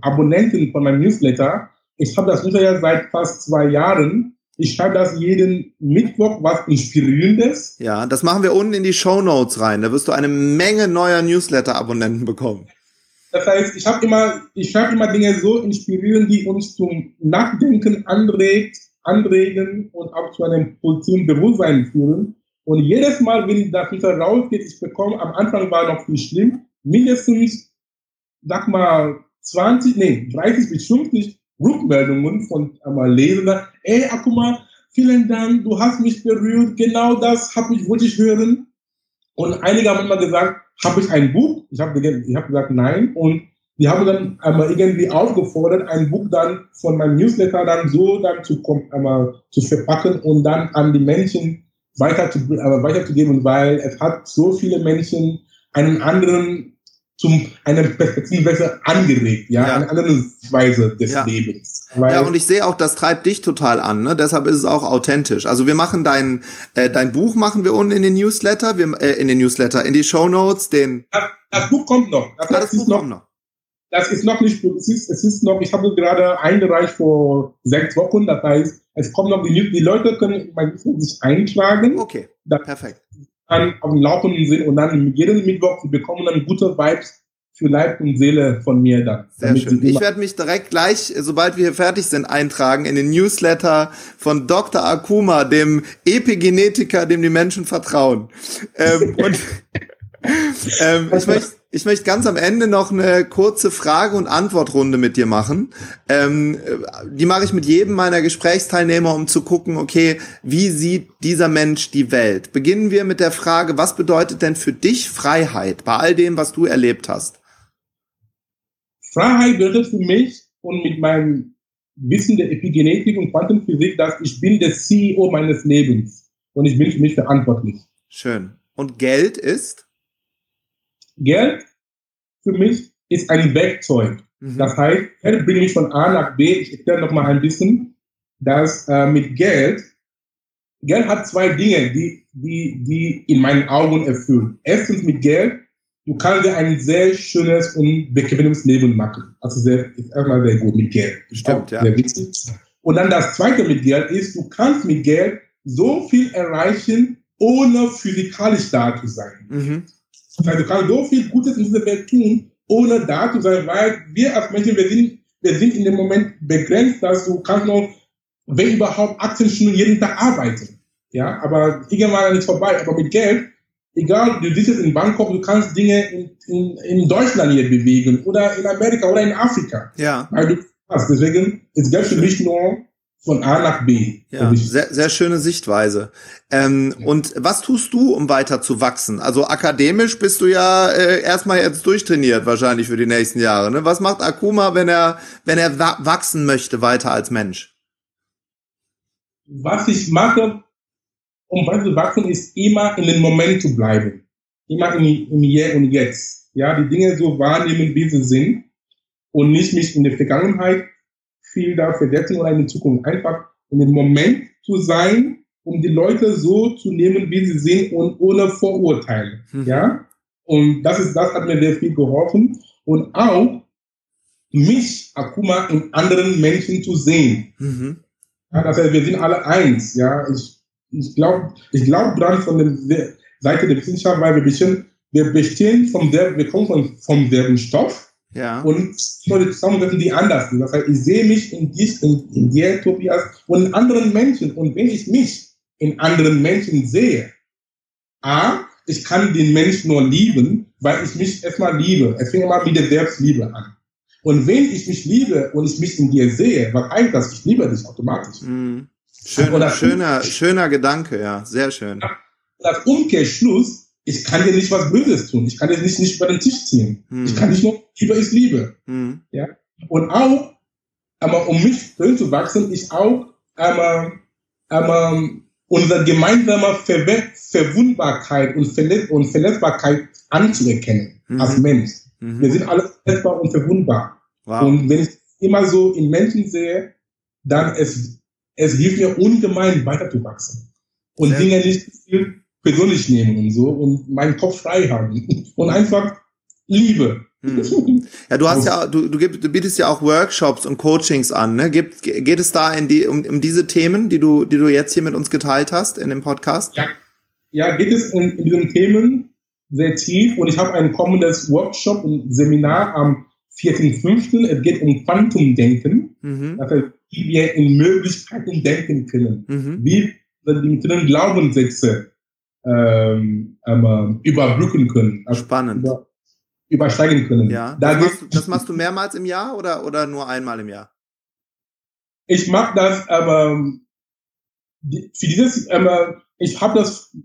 Abonnenten von meinem Newsletter. Ich habe das Newsletter seit fast zwei Jahren Ich schreibe das jeden Mittwoch, was Inspirierendes. Ja, das machen wir unten in die Show Notes rein. Da wirst du eine Menge neuer Newsletter-Abonnenten bekommen. Das heißt, ich habe immer, ich schreibe immer Dinge so inspirierend, die uns zum Nachdenken anregt, anregen und auch zu einem positiven Bewusstsein führen. Und jedes Mal, wenn das wieder rausgeht, ich bekomme, am Anfang war noch viel schlimm, mindestens, sag mal, 20, nee, 30 bis 50 Rückmeldungen von einmal Lesern. Ey, Akuma, vielen Dank, du hast mich berührt, genau das habe ich, wollte ich hören. Und einige haben immer gesagt, habe ich ein Buch? Ich habe hab gesagt, nein. Und die haben dann einmal irgendwie aufgefordert, ein Buch dann von meinem Newsletter dann so dann zu, einmal zu verpacken und dann an die Menschen weiter zu, äh, weiterzugeben, weil es hat so viele Menschen einen anderen zum eine Perspektivwechsel angeregt, ja, ja. eine andere Weise des ja. Lebens. Ja, und ich sehe auch, das treibt dich total an, ne? Deshalb ist es auch authentisch. Also wir machen dein äh, dein Buch machen wir unten in den Newsletter, wir äh, in den Newsletter, in die Show Notes, den das, das Buch kommt noch. Das, das, das Buch noch, kommt noch. Das ist noch nicht, es ist, es ist noch, ich habe gerade eingereicht vor sechs Wochen, das heißt, es kommt noch, die, die Leute können sich eintragen. Okay, perfekt dann auf dem Laufenden sind und dann jeden Mittwoch bekommen dann gute Vibes für Leib und Seele von mir dann. Sehr schön. Ich werde mich direkt gleich, sobald wir hier fertig sind, eintragen in den Newsletter von Dr. Akuma, dem Epigenetiker, dem die Menschen vertrauen. ähm, und ähm, ich möchte ich möchte ganz am Ende noch eine kurze Frage- und Antwortrunde mit dir machen. Ähm, die mache ich mit jedem meiner Gesprächsteilnehmer, um zu gucken, okay, wie sieht dieser Mensch die Welt? Beginnen wir mit der Frage, was bedeutet denn für dich Freiheit bei all dem, was du erlebt hast? Freiheit bedeutet für mich und mit meinem Wissen der Epigenetik und Quantenphysik, dass ich bin der CEO meines Lebens und ich bin für mich verantwortlich. Schön. Und Geld ist? Geld für mich ist ein Werkzeug. Mhm. Das heißt, Geld bringt mich von A nach B. Ich erkläre noch mal ein bisschen, dass äh, mit Geld, Geld hat zwei Dinge, die, die, die in meinen Augen erfüllen. Erstens mit Geld, du kannst dir ein sehr schönes und bequemes Leben machen. Also sehr, ist erstmal sehr gut mit Geld. Stimmt, ja. Sehr wichtig. Und dann das zweite mit Geld ist, du kannst mit Geld so viel erreichen, ohne physikalisch da zu sein. Mhm. Also du kannst so viel Gutes in dieser Welt tun, ohne da zu sein, weil wir als Menschen, wir sind, wir sind in dem Moment begrenzt, dass du kannst noch, wenn überhaupt, 18 Stunden jeden Tag arbeiten. Ja, aber irgendwann ist vorbei. Aber mit Geld, egal, du sitzt in Bangkok, du kannst Dinge in, in, in Deutschland hier bewegen oder in Amerika oder in Afrika. Ja. Weil du hast. Deswegen ist Geld für mich nur von A nach B. Ja, sehr, sehr schöne Sichtweise. Ähm, ja. Und was tust du, um weiter zu wachsen? Also akademisch bist du ja äh, erstmal jetzt durchtrainiert wahrscheinlich für die nächsten Jahre. Ne? Was macht Akuma, wenn er, wenn er wachsen möchte weiter als Mensch? Was ich mache, um weiter zu wachsen, ist immer in den Moment zu bleiben. Immer im, im Hier und Jetzt. Ja, die Dinge so wahrnehmen, wie sie sind und nicht mich in der Vergangenheit viel da versetzen oder in die Zukunft. Einfach in dem Moment zu sein, um die Leute so zu nehmen, wie sie sind und ohne Vorurteile. Mhm. Ja? Und das ist, das hat mir sehr viel geholfen. Und auch mich, Akuma, in anderen Menschen zu sehen. Mhm. Ja, das heißt, wir sind alle eins. Ja, ich, ich glaube, ich glaube dran von der Seite der Wissenschaft, weil wir bestehen, wir bestehen vom selben, wir kommen vom, vom selben Stoff. Ja. Und Leute zusammensetzen, die anders sind. Das heißt, ich sehe mich in, dies, in, in dir, Tobias, und in anderen Menschen. Und wenn ich mich in anderen Menschen sehe, A, ich kann den Menschen nur lieben, weil ich mich erstmal liebe. Es fängt immer mit der Selbstliebe an. Und wenn ich mich liebe und ich mich in dir sehe, was heißt das? Ich liebe dich automatisch. Mhm. Schön, schöner, schöner Gedanke, ja, sehr schön. Das Umkehrschluss ich kann dir nicht was Böses tun. Ich kann dir nicht, nicht über den Tisch ziehen. Hm. Ich kann nicht nur, Liebe ist Liebe. Hm. Ja? Und auch, aber um mich drin zu wachsen, ist auch aber, aber unsere gemeinsame Ver Verwundbarkeit und, Verletz und Verletzbarkeit anzuerkennen mhm. als Mensch. Mhm. Wir sind alle verletzbar und verwundbar. Wow. Und wenn ich immer so in Menschen sehe, dann es, es hilft mir ungemein weiterzuwachsen. Und Sehr Dinge nicht persönlich nehmen und so und meinen Kopf frei haben und einfach Liebe. Hm. Ja, du hast ja, du, du, du bietest ja auch Workshops und Coachings an. Ne? Gibt, geht es da in die, um, um diese Themen, die du, die du jetzt hier mit uns geteilt hast in dem Podcast? Ja, ja geht es in, in diesen Themen sehr tief und ich habe ein kommendes Workshop und Seminar am 4.5. Es geht um Quantumdenken, mhm. also wie wir in Möglichkeiten denken können, mhm. wie wir die Glaubenssätze ähm, ähm, überbrücken können. Also Spannend. Über, übersteigen können. Ja. Das machst, du, das machst, du, mehrmals im Jahr oder, oder nur einmal im Jahr? Ich mache das, aber für dieses, aber ich habe das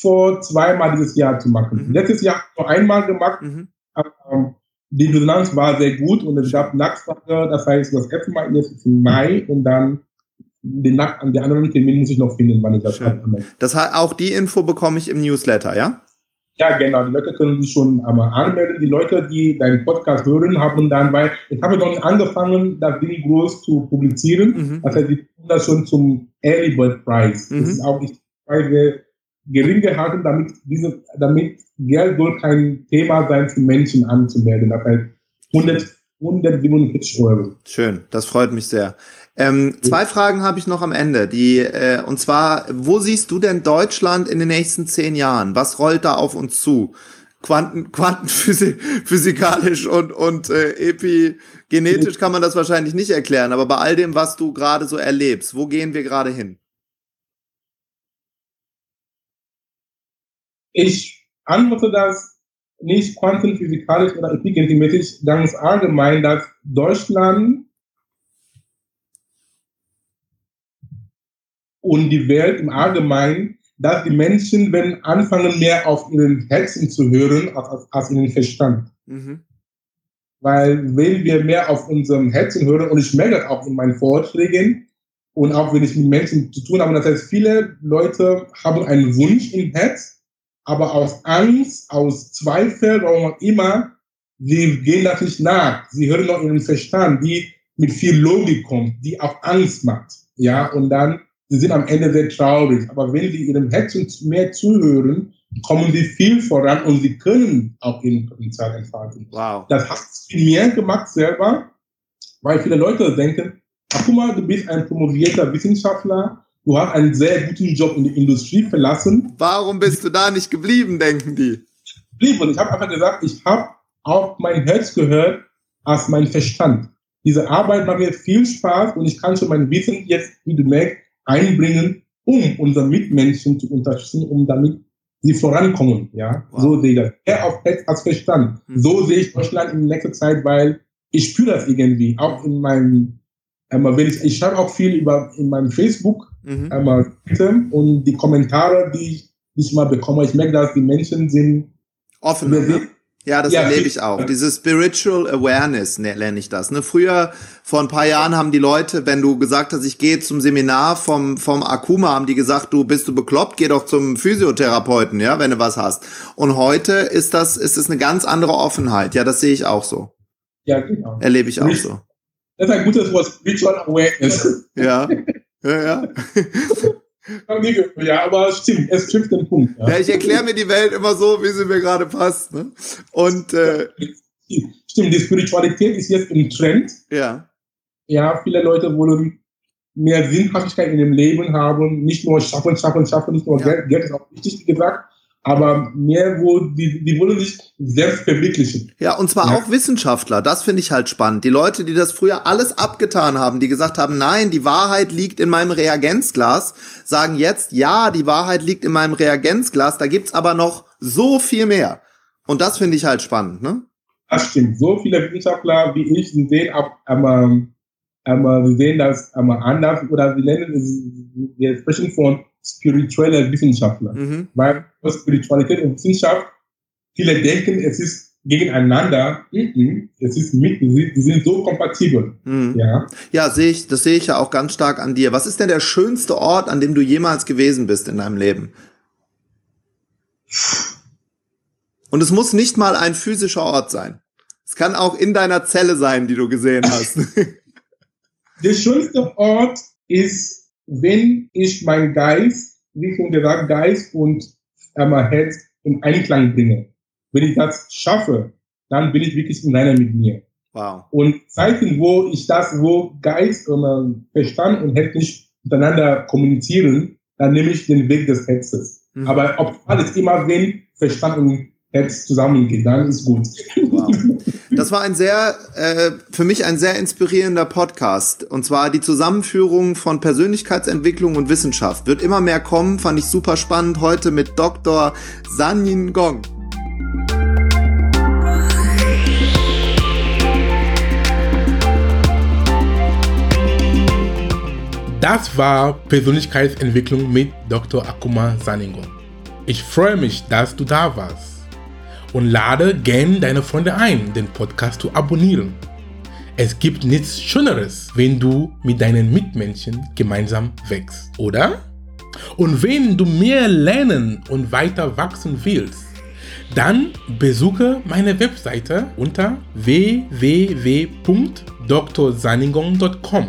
vor zweimal dieses Jahr zu machen. Mhm. Letztes Jahr nur einmal gemacht. Mhm. Aber, die Resonanz war sehr gut und es gab Nachfrage. Das heißt, das erste Mal jetzt im Mai und dann den, Nack, den anderen Termin muss ich noch finden, wann ich das habe. Das heißt, auch die Info bekomme ich im Newsletter, ja? Ja, genau. Die Leute können sich schon einmal anmelden. Die Leute, die deinen Podcast hören, haben dann, weil ich habe noch nicht angefangen, das Ding groß zu publizieren. Mhm. Das heißt, die tun das schon zum Early Bird Price. Mhm. Das ist auch nicht Preise gering gehalten, damit diese, damit Geld soll kein Thema sein für Menschen anzumelden. Das heißt, 100, 147 Euro. Schön, das freut mich sehr. Ähm, zwei Fragen habe ich noch am Ende. Die, äh, und zwar, wo siehst du denn Deutschland in den nächsten zehn Jahren? Was rollt da auf uns zu? Quanten, Quantenphysikalisch und, und äh, epigenetisch kann man das wahrscheinlich nicht erklären, aber bei all dem, was du gerade so erlebst, wo gehen wir gerade hin? Ich antworte das nicht quantenphysikalisch oder epigenetisch ganz allgemein, dass Deutschland und die Welt im Allgemeinen, dass die Menschen wenn anfangen, mehr auf ihren Herzen zu hören, als, als, als ihren Verstand. Mhm. Weil wenn wir mehr auf unserem Herzen hören, und ich merke das auch in meinen Vorträgen, und auch wenn ich mit Menschen zu tun habe, das heißt, viele Leute haben einen Wunsch im Herz, aber aus Angst, aus Zweifel, warum auch immer, sie gehen das nicht nach. Sie hören noch ihren Verstand, die mit viel Logik kommt, die auch Angst macht. Ja, und dann sie sind am Ende sehr traurig. Aber wenn sie ihrem Herzen mehr zuhören, kommen sie viel voran und sie können auch ihren Potenzial entfalten. Wow. Das hat es mir gemacht selber, weil viele Leute denken, ach guck mal, du bist ein promovierter Wissenschaftler, du hast einen sehr guten Job in der Industrie verlassen. Warum bist du da nicht geblieben, denken die? Geblieben. Ich habe einfach gesagt, ich habe auf mein Herz gehört als mein Verstand. Diese Arbeit macht mir viel Spaß und ich kann schon mein Wissen jetzt, wie du merkst, einbringen, um unsere Mitmenschen zu unterstützen, um damit sie vorankommen. Ja, wow. so sehe ich das. Er auf Pets als Verstand. Mhm. So sehe ich Deutschland in nächster Zeit, weil ich spüre das irgendwie. Auch in meinem, einmal, wenn ich, ich schreibe auch viel über in meinem Facebook mhm. einmal und die Kommentare, die ich, die ich mal bekomme, ich merke, dass die Menschen sind offen. Ja, das ja, erlebe ich auch. Diese Spiritual Awareness ne, nenne ich das. Ne? Früher, vor ein paar Jahren, haben die Leute, wenn du gesagt hast, ich gehe zum Seminar vom, vom Akuma, haben die gesagt, du bist du bekloppt, geh doch zum Physiotherapeuten, ja, wenn du was hast. Und heute ist das, ist es eine ganz andere Offenheit. Ja, das sehe ich auch so. Ja, genau. Erlebe ich auch so. Das ist ein gutes Wort, Spiritual Awareness. ja, ja, ja. Ja, aber es stimmt, es trifft den Punkt. Ja, ja ich erkläre mir die Welt immer so, wie sie mir gerade passt. Ne? Und äh, stimmt, die Spiritualität ist jetzt im Trend. Ja. Ja, viele Leute wollen mehr Sinnhaftigkeit in dem Leben haben, nicht nur schaffen, schaffen, schaffen, nicht nur ja. Geld, Geld ist auch wichtig, wie gesagt, aber mehr, wo die, die wollen sich selbst verwirklichen. Ja, und zwar ja. auch Wissenschaftler, das finde ich halt spannend. Die Leute, die das früher alles abgetan haben, die gesagt haben, nein, die Wahrheit liegt in meinem Reagenzglas, sagen jetzt, ja, die Wahrheit liegt in meinem Reagenzglas, da gibt's aber noch so viel mehr. Und das finde ich halt spannend, ne? Das stimmt. So viele Wissenschaftler wie ich, sehen auch, ähm, ähm, sie sehen das ähm, anders oder sie nennen es, wir sprechen von spirituelle Wissenschaftler. Mhm. Weil Spiritualität und Wissenschaft, viele denken, es ist gegeneinander. Mhm. Es ist mit, die sind so kompatibel. Mhm. Ja, ja sehe ich, das sehe ich ja auch ganz stark an dir. Was ist denn der schönste Ort, an dem du jemals gewesen bist in deinem Leben? Und es muss nicht mal ein physischer Ort sein. Es kann auch in deiner Zelle sein, die du gesehen hast. der schönste Ort ist wenn ich mein Geist, wie schon gesagt, Geist und ähm, Herz in Einklang bringe. Wenn ich das schaffe, dann bin ich wirklich in einer mit mir. Wow. Und Zeiten, wo ich das, wo Geist und Verstand und Herz nicht miteinander kommunizieren, dann nehme ich den Weg des Herzens. Mhm. Aber ob alles immer, wenn Verstand und Herz zusammengehen, dann ist gut. Wow. Das war ein sehr, äh, für mich ein sehr inspirierender Podcast. Und zwar die Zusammenführung von Persönlichkeitsentwicklung und Wissenschaft. Wird immer mehr kommen, fand ich super spannend. Heute mit Dr. Sanyin Gong. Das war Persönlichkeitsentwicklung mit Dr. Akuma Saningon. Ich freue mich, dass du da warst. Und lade gern deine Freunde ein, den Podcast zu abonnieren. Es gibt nichts Schöneres, wenn du mit deinen Mitmenschen gemeinsam wächst, oder? Und wenn du mehr lernen und weiter wachsen willst, dann besuche meine Webseite unter www.drsaningong.com